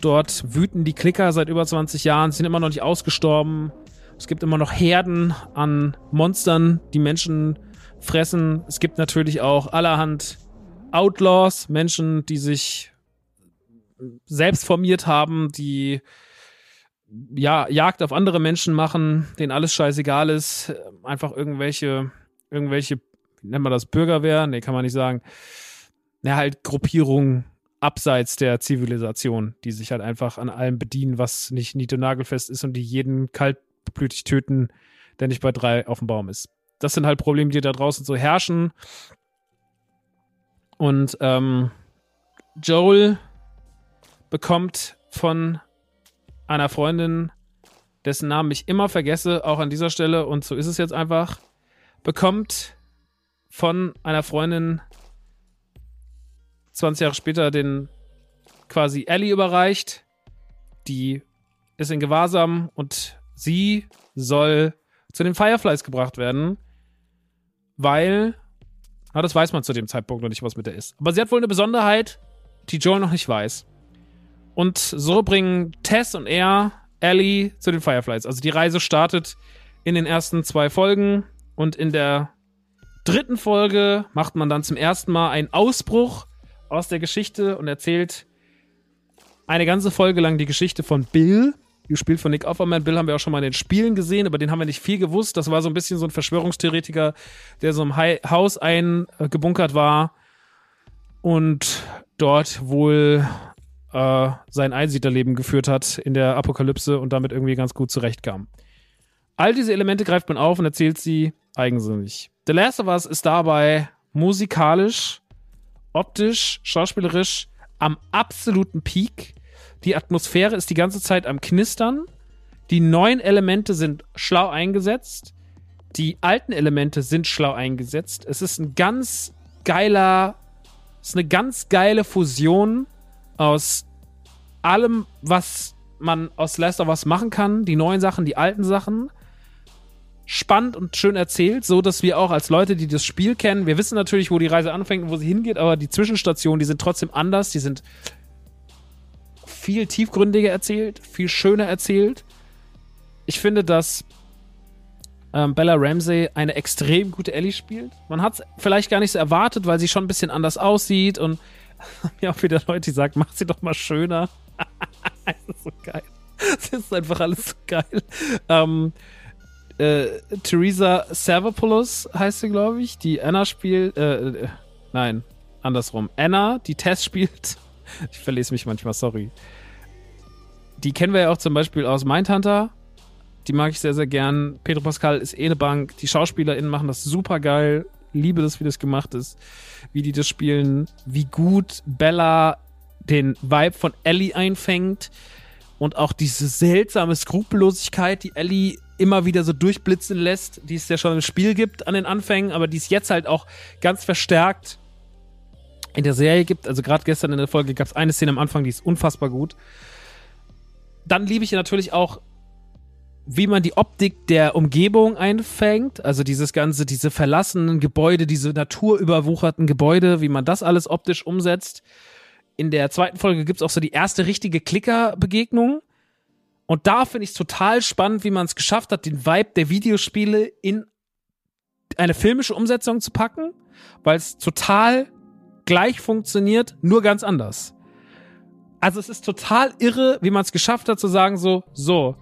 Dort wüten die Klicker seit über 20 Jahren, sind immer noch nicht ausgestorben. Es gibt immer noch Herden an Monstern, die Menschen fressen. Es gibt natürlich auch allerhand Outlaws, Menschen, die sich selbst formiert haben, die ja Jagd auf andere Menschen machen, denen alles scheißegal ist, einfach irgendwelche irgendwelche wie nennt man das Bürgerwehr? Nee, kann man nicht sagen. Ja, halt Gruppierungen abseits der Zivilisation, die sich halt einfach an allem bedienen, was nicht nied- und nagelfest ist und die jeden kaltblütig töten, der nicht bei drei auf dem Baum ist. Das sind halt Probleme, die da draußen so herrschen. Und ähm, Joel bekommt von einer Freundin, dessen Namen ich immer vergesse, auch an dieser Stelle, und so ist es jetzt einfach, bekommt von einer Freundin 20 Jahre später den quasi Ellie überreicht. Die ist in Gewahrsam und sie soll zu den Fireflies gebracht werden, weil, na, das weiß man zu dem Zeitpunkt noch nicht, was mit der ist. Aber sie hat wohl eine Besonderheit, die Joel noch nicht weiß. Und so bringen Tess und er Ellie zu den Fireflies. Also die Reise startet in den ersten zwei Folgen und in der dritten Folge macht man dann zum ersten Mal einen Ausbruch aus der Geschichte und erzählt eine ganze Folge lang die Geschichte von Bill, gespielt von Nick Offerman. Bill haben wir auch schon mal in den Spielen gesehen, aber den haben wir nicht viel gewusst. Das war so ein bisschen so ein Verschwörungstheoretiker, der so im Haus eingebunkert war und dort wohl äh, sein Einsiedlerleben geführt hat in der Apokalypse und damit irgendwie ganz gut zurechtkam. All diese Elemente greift man auf und erzählt sie eigensinnig. The Last of Us ist dabei musikalisch optisch, schauspielerisch am absoluten Peak. Die Atmosphäre ist die ganze Zeit am Knistern. Die neuen Elemente sind schlau eingesetzt. Die alten Elemente sind schlau eingesetzt. Es ist ein ganz geiler, es ist eine ganz geile Fusion aus allem, was man aus Last of Us machen kann. Die neuen Sachen, die alten Sachen spannend und schön erzählt, so dass wir auch als Leute, die das Spiel kennen, wir wissen natürlich, wo die Reise anfängt und wo sie hingeht, aber die Zwischenstationen, die sind trotzdem anders, die sind viel tiefgründiger erzählt, viel schöner erzählt. Ich finde, dass ähm, Bella Ramsey eine extrem gute Ellie spielt. Man hat es vielleicht gar nicht so erwartet, weil sie schon ein bisschen anders aussieht und ja auch wieder Leute, die sagen, mach sie doch mal schöner. das ist so geil. Das ist einfach alles so geil. Ähm, äh, Theresa Servopoulos heißt sie, glaube ich, die Anna spielt. Äh, nein, andersrum. Anna, die Tess spielt. Ich verlese mich manchmal, sorry. Die kennen wir ja auch zum Beispiel aus Mindhunter. Die mag ich sehr, sehr gern. Pedro Pascal ist eh eine Bank. Die SchauspielerInnen machen das super geil. Liebe das, wie das gemacht ist. Wie die das spielen. Wie gut Bella den Vibe von Ellie einfängt. Und auch diese seltsame Skrupellosigkeit, die Ellie immer wieder so durchblitzen lässt, die es ja schon im Spiel gibt an den Anfängen, aber die es jetzt halt auch ganz verstärkt in der Serie gibt. Also gerade gestern in der Folge gab es eine Szene am Anfang, die ist unfassbar gut. Dann liebe ich natürlich auch, wie man die Optik der Umgebung einfängt. Also dieses ganze, diese verlassenen Gebäude, diese naturüberwucherten Gebäude, wie man das alles optisch umsetzt. in der zweiten Folge gibt's auch so die erste richtige Klicker-Begegnung. Und da finde ich es total spannend, wie man es geschafft hat, den Vibe der Videospiele in eine filmische Umsetzung zu packen, weil es total gleich funktioniert, nur ganz anders. Also es ist total irre, wie man es geschafft hat zu sagen so, so,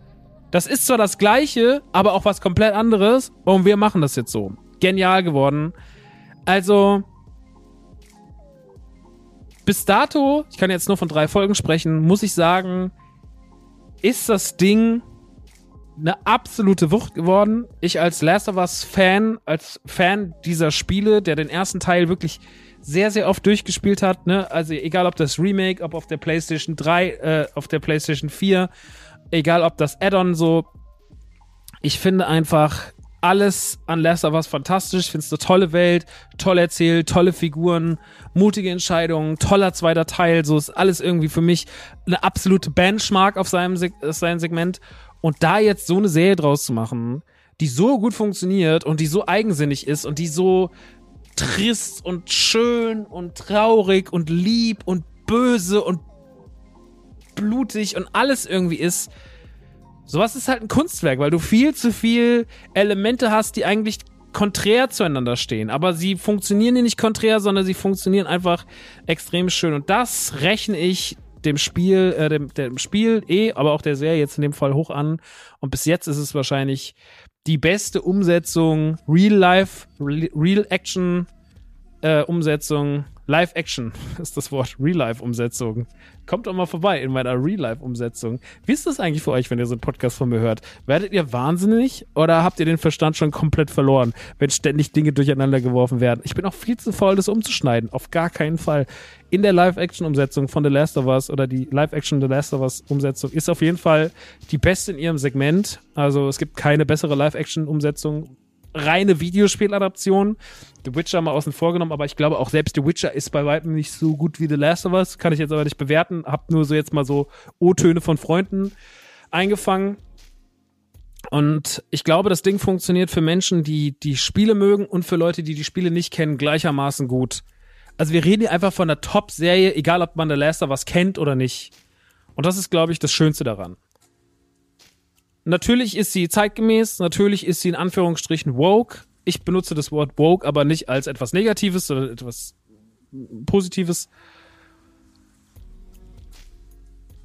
das ist zwar das gleiche, aber auch was komplett anderes und wir machen das jetzt so. Genial geworden. Also bis dato, ich kann jetzt nur von drei Folgen sprechen, muss ich sagen, ist das Ding eine absolute Wucht geworden. Ich als Last of Us Fan, als Fan dieser Spiele, der den ersten Teil wirklich sehr, sehr oft durchgespielt hat, ne? Also egal ob das Remake, ob auf der PlayStation 3, äh, auf der PlayStation 4, egal ob das Add-on so. Ich finde einfach alles an of Us fantastisch. Ich finde es eine tolle Welt, toll erzählt, tolle Figuren, mutige Entscheidungen, toller zweiter Teil. So ist alles irgendwie für mich eine absolute Benchmark auf seinem, auf seinem Segment. Und da jetzt so eine Serie draus zu machen, die so gut funktioniert und die so eigensinnig ist und die so trist und schön und traurig und lieb und böse und blutig und alles irgendwie ist, sowas ist halt ein Kunstwerk, weil du viel zu viel Elemente hast, die eigentlich konträr zueinander stehen. Aber sie funktionieren nicht konträr, sondern sie funktionieren einfach extrem schön. Und das rechne ich dem Spiel, äh, dem, dem Spiel eh, aber auch der Serie jetzt in dem Fall hoch an. Und bis jetzt ist es wahrscheinlich die beste Umsetzung, Real Life, Real Action äh, Umsetzung Live-Action ist das Wort. Real-Life-Umsetzung. Kommt doch mal vorbei in meiner Real-Life-Umsetzung. Wie ist das eigentlich für euch, wenn ihr so einen Podcast von mir hört? Werdet ihr wahnsinnig oder habt ihr den Verstand schon komplett verloren, wenn ständig Dinge durcheinander geworfen werden? Ich bin auch viel zu faul, das umzuschneiden. Auf gar keinen Fall. In der Live-Action-Umsetzung von The Last of Us oder die Live-Action The Last of Us-Umsetzung ist auf jeden Fall die beste in ihrem Segment. Also es gibt keine bessere Live-Action-Umsetzung reine Videospieladaption. The Witcher mal außen vor genommen, aber ich glaube auch selbst The Witcher ist bei weitem nicht so gut wie The Last of Us. Kann ich jetzt aber nicht bewerten. Hab nur so jetzt mal so O-Töne von Freunden eingefangen. Und ich glaube, das Ding funktioniert für Menschen, die die Spiele mögen und für Leute, die die Spiele nicht kennen, gleichermaßen gut. Also wir reden hier einfach von einer Top-Serie, egal ob man The Last of Us kennt oder nicht. Und das ist, glaube ich, das Schönste daran. Natürlich ist sie zeitgemäß, natürlich ist sie in Anführungsstrichen woke. Ich benutze das Wort woke aber nicht als etwas Negatives, sondern etwas Positives.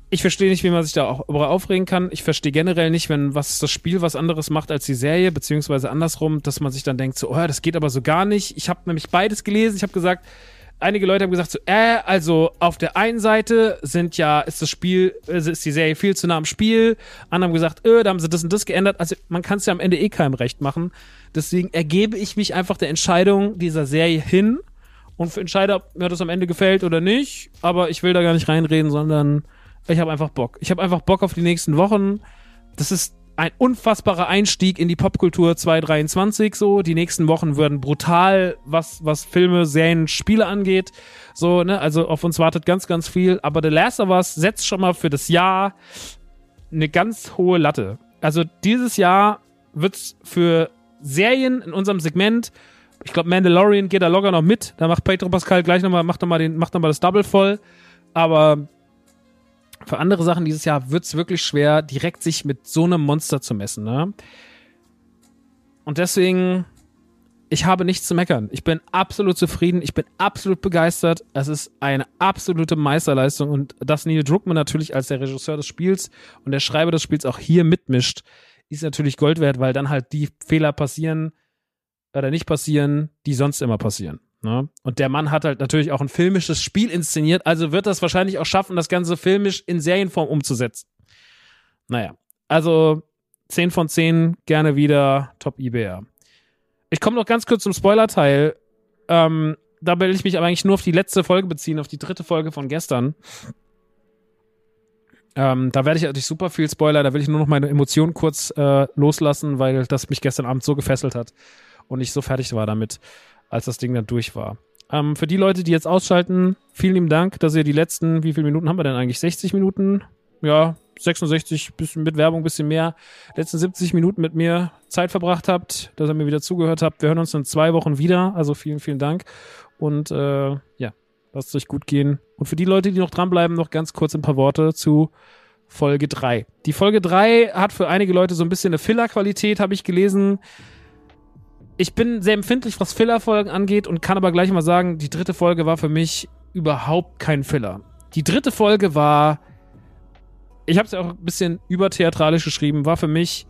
Ich verstehe nicht, wie man sich da auch aufregen kann. Ich verstehe generell nicht, wenn was das Spiel was anderes macht als die Serie, beziehungsweise andersrum, dass man sich dann denkt, so, oh, das geht aber so gar nicht. Ich habe nämlich beides gelesen. Ich habe gesagt, einige Leute haben gesagt so, äh, also auf der einen Seite sind ja, ist das Spiel, äh, ist die Serie viel zu nah am Spiel. Andere haben gesagt, äh, da haben sie das und das geändert. Also man kann es ja am Ende eh keinem recht machen. Deswegen ergebe ich mich einfach der Entscheidung dieser Serie hin und entscheide, ob mir das am Ende gefällt oder nicht. Aber ich will da gar nicht reinreden, sondern ich habe einfach Bock. Ich habe einfach Bock auf die nächsten Wochen. Das ist ein unfassbarer Einstieg in die Popkultur 2023 so. Die nächsten Wochen würden brutal, was, was Filme, Serien, Spiele angeht. So, ne, also auf uns wartet ganz, ganz viel. Aber The Last of Us setzt schon mal für das Jahr eine ganz hohe Latte. Also dieses Jahr wird's für Serien in unserem Segment, ich glaube, Mandalorian geht da locker noch mit. Da macht Pedro Pascal gleich nochmal, macht nochmal den, macht nochmal das Double voll. Aber für andere Sachen dieses Jahr wird es wirklich schwer, direkt sich mit so einem Monster zu messen. Ne? Und deswegen, ich habe nichts zu meckern. Ich bin absolut zufrieden. Ich bin absolut begeistert. Es ist eine absolute Meisterleistung. Und dass Neil Druckmann natürlich als der Regisseur des Spiels und der Schreiber des Spiels auch hier mitmischt, ist natürlich Gold wert, weil dann halt die Fehler passieren oder nicht passieren, die sonst immer passieren. Ne? Und der Mann hat halt natürlich auch ein filmisches Spiel inszeniert, also wird das wahrscheinlich auch schaffen, das Ganze filmisch in Serienform umzusetzen. Naja, also 10 von 10, gerne wieder, Top IBR. Ich komme noch ganz kurz zum Spoiler-Teil. Ähm, da will ich mich aber eigentlich nur auf die letzte Folge beziehen, auf die dritte Folge von gestern. Ähm, da werde ich natürlich super viel Spoiler, da will ich nur noch meine Emotionen kurz äh, loslassen, weil das mich gestern Abend so gefesselt hat und ich so fertig war damit als das Ding dann durch war. Ähm, für die Leute, die jetzt ausschalten, vielen lieben Dank, dass ihr die letzten, wie viele Minuten haben wir denn eigentlich? 60 Minuten? Ja, 66, bisschen mit Werbung, bisschen mehr. Letzten 70 Minuten mit mir Zeit verbracht habt, dass ihr mir wieder zugehört habt. Wir hören uns in zwei Wochen wieder. Also vielen, vielen Dank. Und äh, ja, Lasst es euch gut gehen. Und für die Leute, die noch dranbleiben, noch ganz kurz ein paar Worte zu Folge 3. Die Folge 3 hat für einige Leute so ein bisschen eine Filler-Qualität, habe ich gelesen. Ich bin sehr empfindlich, was Filler-Folgen angeht und kann aber gleich mal sagen, die dritte Folge war für mich überhaupt kein Filler. Die dritte Folge war, ich habe es ja auch ein bisschen übertheatralisch geschrieben, war für mich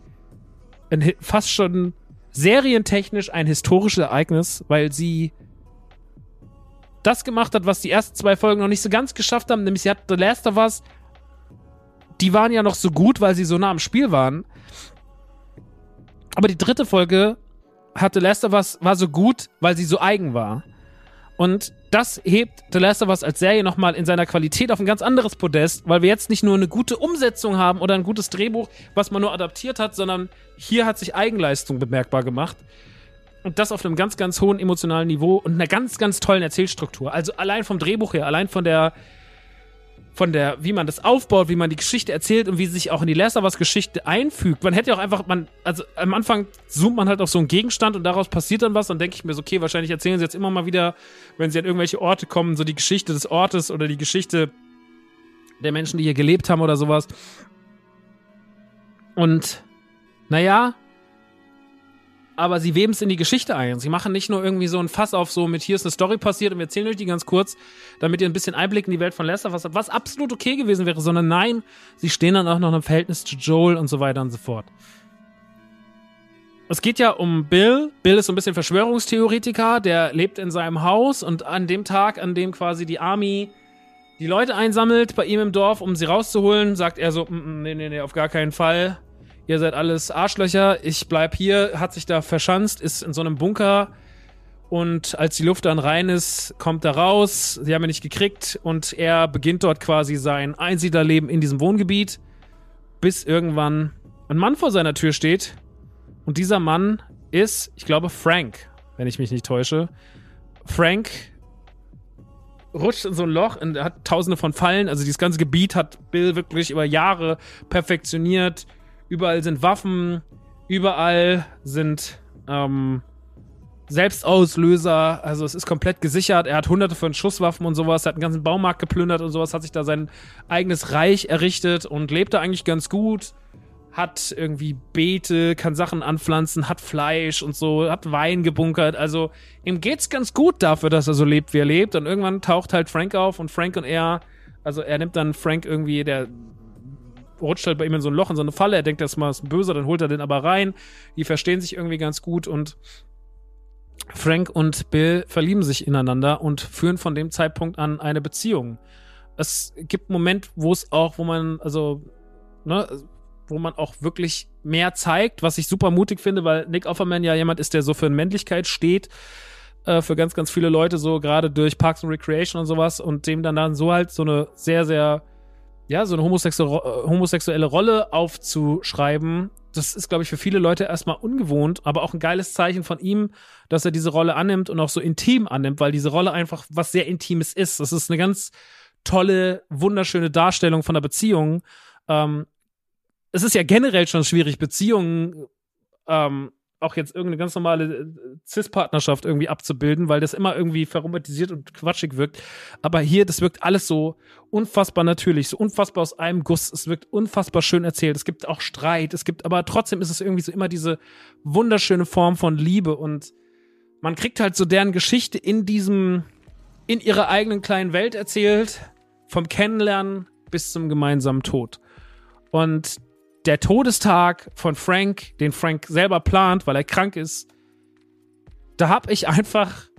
ein, fast schon serientechnisch ein historisches Ereignis, weil sie das gemacht hat, was die ersten zwei Folgen noch nicht so ganz geschafft haben, nämlich sie hat The Last of Us, die waren ja noch so gut, weil sie so nah am Spiel waren. Aber die dritte Folge hatte Last of Us war so gut, weil sie so eigen war. Und das hebt The Last of Us als Serie nochmal in seiner Qualität auf ein ganz anderes Podest, weil wir jetzt nicht nur eine gute Umsetzung haben oder ein gutes Drehbuch, was man nur adaptiert hat, sondern hier hat sich Eigenleistung bemerkbar gemacht. Und das auf einem ganz, ganz hohen emotionalen Niveau und einer ganz, ganz tollen Erzählstruktur. Also allein vom Drehbuch her, allein von der, von der, wie man das aufbaut, wie man die Geschichte erzählt und wie sie sich auch in die of Us Geschichte einfügt. Man hätte ja auch einfach, man, also am Anfang zoomt man halt auf so einen Gegenstand und daraus passiert dann was. Dann denke ich mir so, okay, wahrscheinlich erzählen sie jetzt immer mal wieder, wenn sie an irgendwelche Orte kommen, so die Geschichte des Ortes oder die Geschichte der Menschen, die hier gelebt haben oder sowas. Und, naja, aber sie weben es in die Geschichte ein. Sie machen nicht nur irgendwie so ein Fass auf, so mit hier ist eine Story passiert und wir erzählen euch die ganz kurz, damit ihr ein bisschen Einblick in die Welt von Lester was was absolut okay gewesen wäre, sondern nein, sie stehen dann auch noch im Verhältnis zu Joel und so weiter und so fort. Es geht ja um Bill. Bill ist so ein bisschen Verschwörungstheoretiker, der lebt in seinem Haus und an dem Tag, an dem quasi die Army die Leute einsammelt bei ihm im Dorf, um sie rauszuholen, sagt er so, mm, mm, nee, nee, nee, auf gar keinen Fall ihr seid alles Arschlöcher, ich bleib hier, hat sich da verschanzt, ist in so einem Bunker und als die Luft dann rein ist, kommt er raus, sie haben ihn nicht gekriegt und er beginnt dort quasi sein Einsiedlerleben in diesem Wohngebiet, bis irgendwann ein Mann vor seiner Tür steht und dieser Mann ist, ich glaube, Frank, wenn ich mich nicht täusche. Frank rutscht in so ein Loch und hat tausende von Fallen. Also dieses ganze Gebiet hat Bill wirklich über Jahre perfektioniert. Überall sind Waffen, überall sind ähm, Selbstauslöser, also es ist komplett gesichert. Er hat hunderte von Schusswaffen und sowas, hat einen ganzen Baumarkt geplündert und sowas, hat sich da sein eigenes Reich errichtet und lebt da eigentlich ganz gut. Hat irgendwie Beete, kann Sachen anpflanzen, hat Fleisch und so, hat Wein gebunkert. Also ihm geht's ganz gut dafür, dass er so lebt, wie er lebt. Und irgendwann taucht halt Frank auf und Frank und er, also er nimmt dann Frank irgendwie, der rutscht halt bei ihm in so ein Loch, in so eine Falle. Er denkt, das ist mal böse, dann holt er den aber rein. Die verstehen sich irgendwie ganz gut und Frank und Bill verlieben sich ineinander und führen von dem Zeitpunkt an eine Beziehung. Es gibt einen Moment, wo es auch, wo man, also, ne, wo man auch wirklich mehr zeigt, was ich super mutig finde, weil Nick Offerman ja jemand ist, der so für Männlichkeit steht, äh, für ganz, ganz viele Leute, so gerade durch Parks and Recreation und sowas und dem dann dann so halt so eine sehr, sehr ja, so eine homosexuelle, äh, homosexuelle Rolle aufzuschreiben, das ist, glaube ich, für viele Leute erstmal ungewohnt, aber auch ein geiles Zeichen von ihm, dass er diese Rolle annimmt und auch so intim annimmt, weil diese Rolle einfach was sehr Intimes ist. Das ist eine ganz tolle, wunderschöne Darstellung von einer Beziehung. Ähm, es ist ja generell schon schwierig, Beziehungen ähm, auch jetzt irgendeine ganz normale äh, Cis-Partnerschaft irgendwie abzubilden, weil das immer irgendwie verromantisiert und quatschig wirkt. Aber hier, das wirkt alles so unfassbar natürlich, so unfassbar aus einem Guss. Es wirkt unfassbar schön erzählt. Es gibt auch Streit. Es gibt, aber trotzdem ist es irgendwie so immer diese wunderschöne Form von Liebe und man kriegt halt so deren Geschichte in diesem, in ihrer eigenen kleinen Welt erzählt, vom Kennenlernen bis zum gemeinsamen Tod. Und der Todestag von Frank, den Frank selber plant, weil er krank ist, da habe ich einfach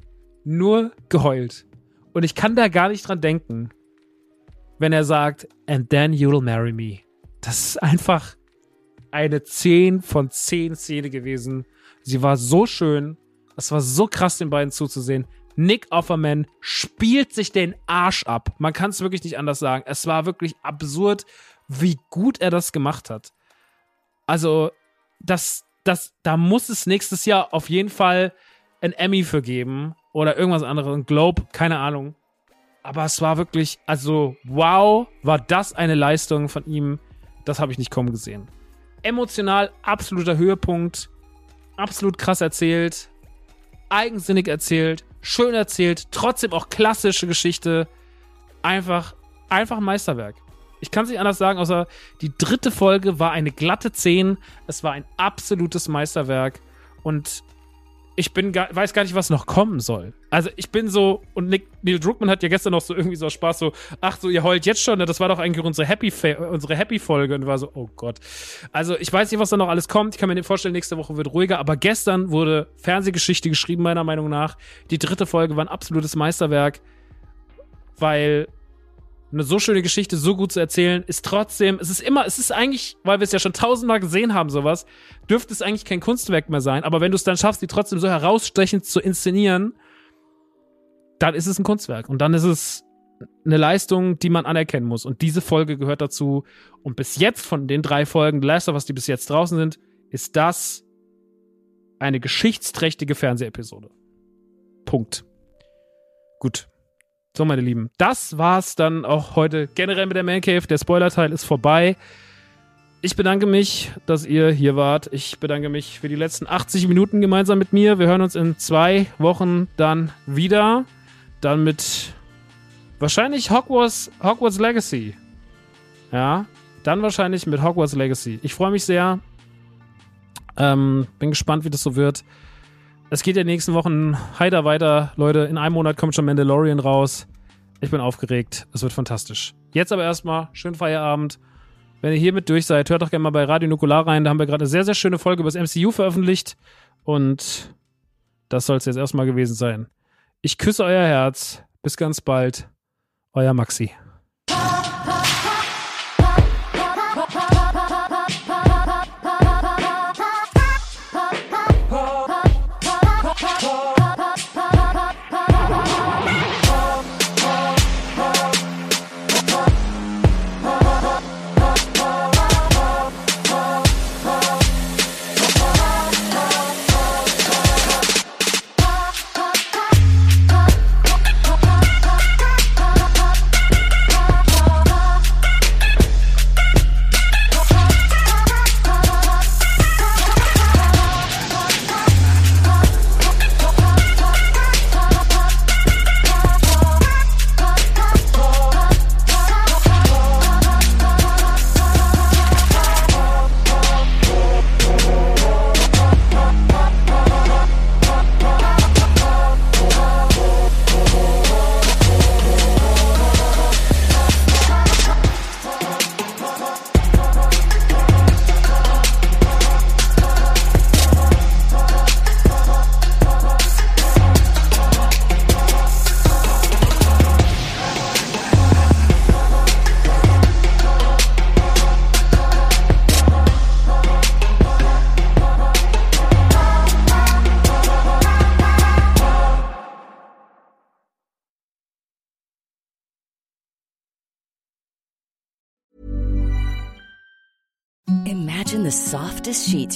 nur geheult. Und ich kann da gar nicht dran denken, wenn er sagt, and then you'll marry me. Das ist einfach eine 10 von 10 Szene gewesen. Sie war so schön. Es war so krass, den beiden zuzusehen. Nick Offerman spielt sich den Arsch ab. Man kann es wirklich nicht anders sagen. Es war wirklich absurd, wie gut er das gemacht hat. Also, das, das, da muss es nächstes Jahr auf jeden Fall ein Emmy für geben oder irgendwas anderes, ein Globe, keine Ahnung. Aber es war wirklich, also wow, war das eine Leistung von ihm. Das habe ich nicht kommen gesehen. Emotional absoluter Höhepunkt, absolut krass erzählt, eigensinnig erzählt, schön erzählt, trotzdem auch klassische Geschichte. Einfach, einfach ein Meisterwerk. Ich kann es nicht anders sagen, außer die dritte Folge war eine glatte 10. Es war ein absolutes Meisterwerk. Und ich bin gar, weiß gar nicht, was noch kommen soll. Also ich bin so, und Nick, Neil Druckmann hat ja gestern noch so irgendwie so Spaß, so, ach so, ihr heult jetzt schon, ne? das war doch eigentlich unsere Happy, unsere Happy Folge und war so, oh Gott. Also ich weiß nicht, was da noch alles kommt. Ich kann mir vorstellen, nächste Woche wird ruhiger, aber gestern wurde Fernsehgeschichte geschrieben, meiner Meinung nach. Die dritte Folge war ein absolutes Meisterwerk, weil eine so schöne Geschichte so gut zu erzählen, ist trotzdem, es ist immer, es ist eigentlich, weil wir es ja schon tausendmal gesehen haben, sowas, dürfte es eigentlich kein Kunstwerk mehr sein. Aber wenn du es dann schaffst, die trotzdem so herausstechend zu inszenieren, dann ist es ein Kunstwerk. Und dann ist es eine Leistung, die man anerkennen muss. Und diese Folge gehört dazu. Und bis jetzt von den drei Folgen Last of Us, die bis jetzt draußen sind, ist das eine geschichtsträchtige Fernsehepisode. Punkt. Gut. So, meine Lieben, das war's dann auch heute generell mit der Man Cave. Der Spoiler-Teil ist vorbei. Ich bedanke mich, dass ihr hier wart. Ich bedanke mich für die letzten 80 Minuten gemeinsam mit mir. Wir hören uns in zwei Wochen dann wieder. Dann mit wahrscheinlich Hogwarts, Hogwarts Legacy. Ja, dann wahrscheinlich mit Hogwarts Legacy. Ich freue mich sehr. Ähm, bin gespannt, wie das so wird. Es geht ja in den nächsten Wochen heiter weiter. Leute, in einem Monat kommt schon Mandalorian raus. Ich bin aufgeregt. Es wird fantastisch. Jetzt aber erstmal schönen Feierabend. Wenn ihr hiermit durch seid, hört doch gerne mal bei Radio Nukular rein. Da haben wir gerade eine sehr, sehr schöne Folge über das MCU veröffentlicht. Und das soll es jetzt erstmal gewesen sein. Ich küsse euer Herz. Bis ganz bald. Euer Maxi.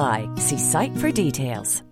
apply. See site for details.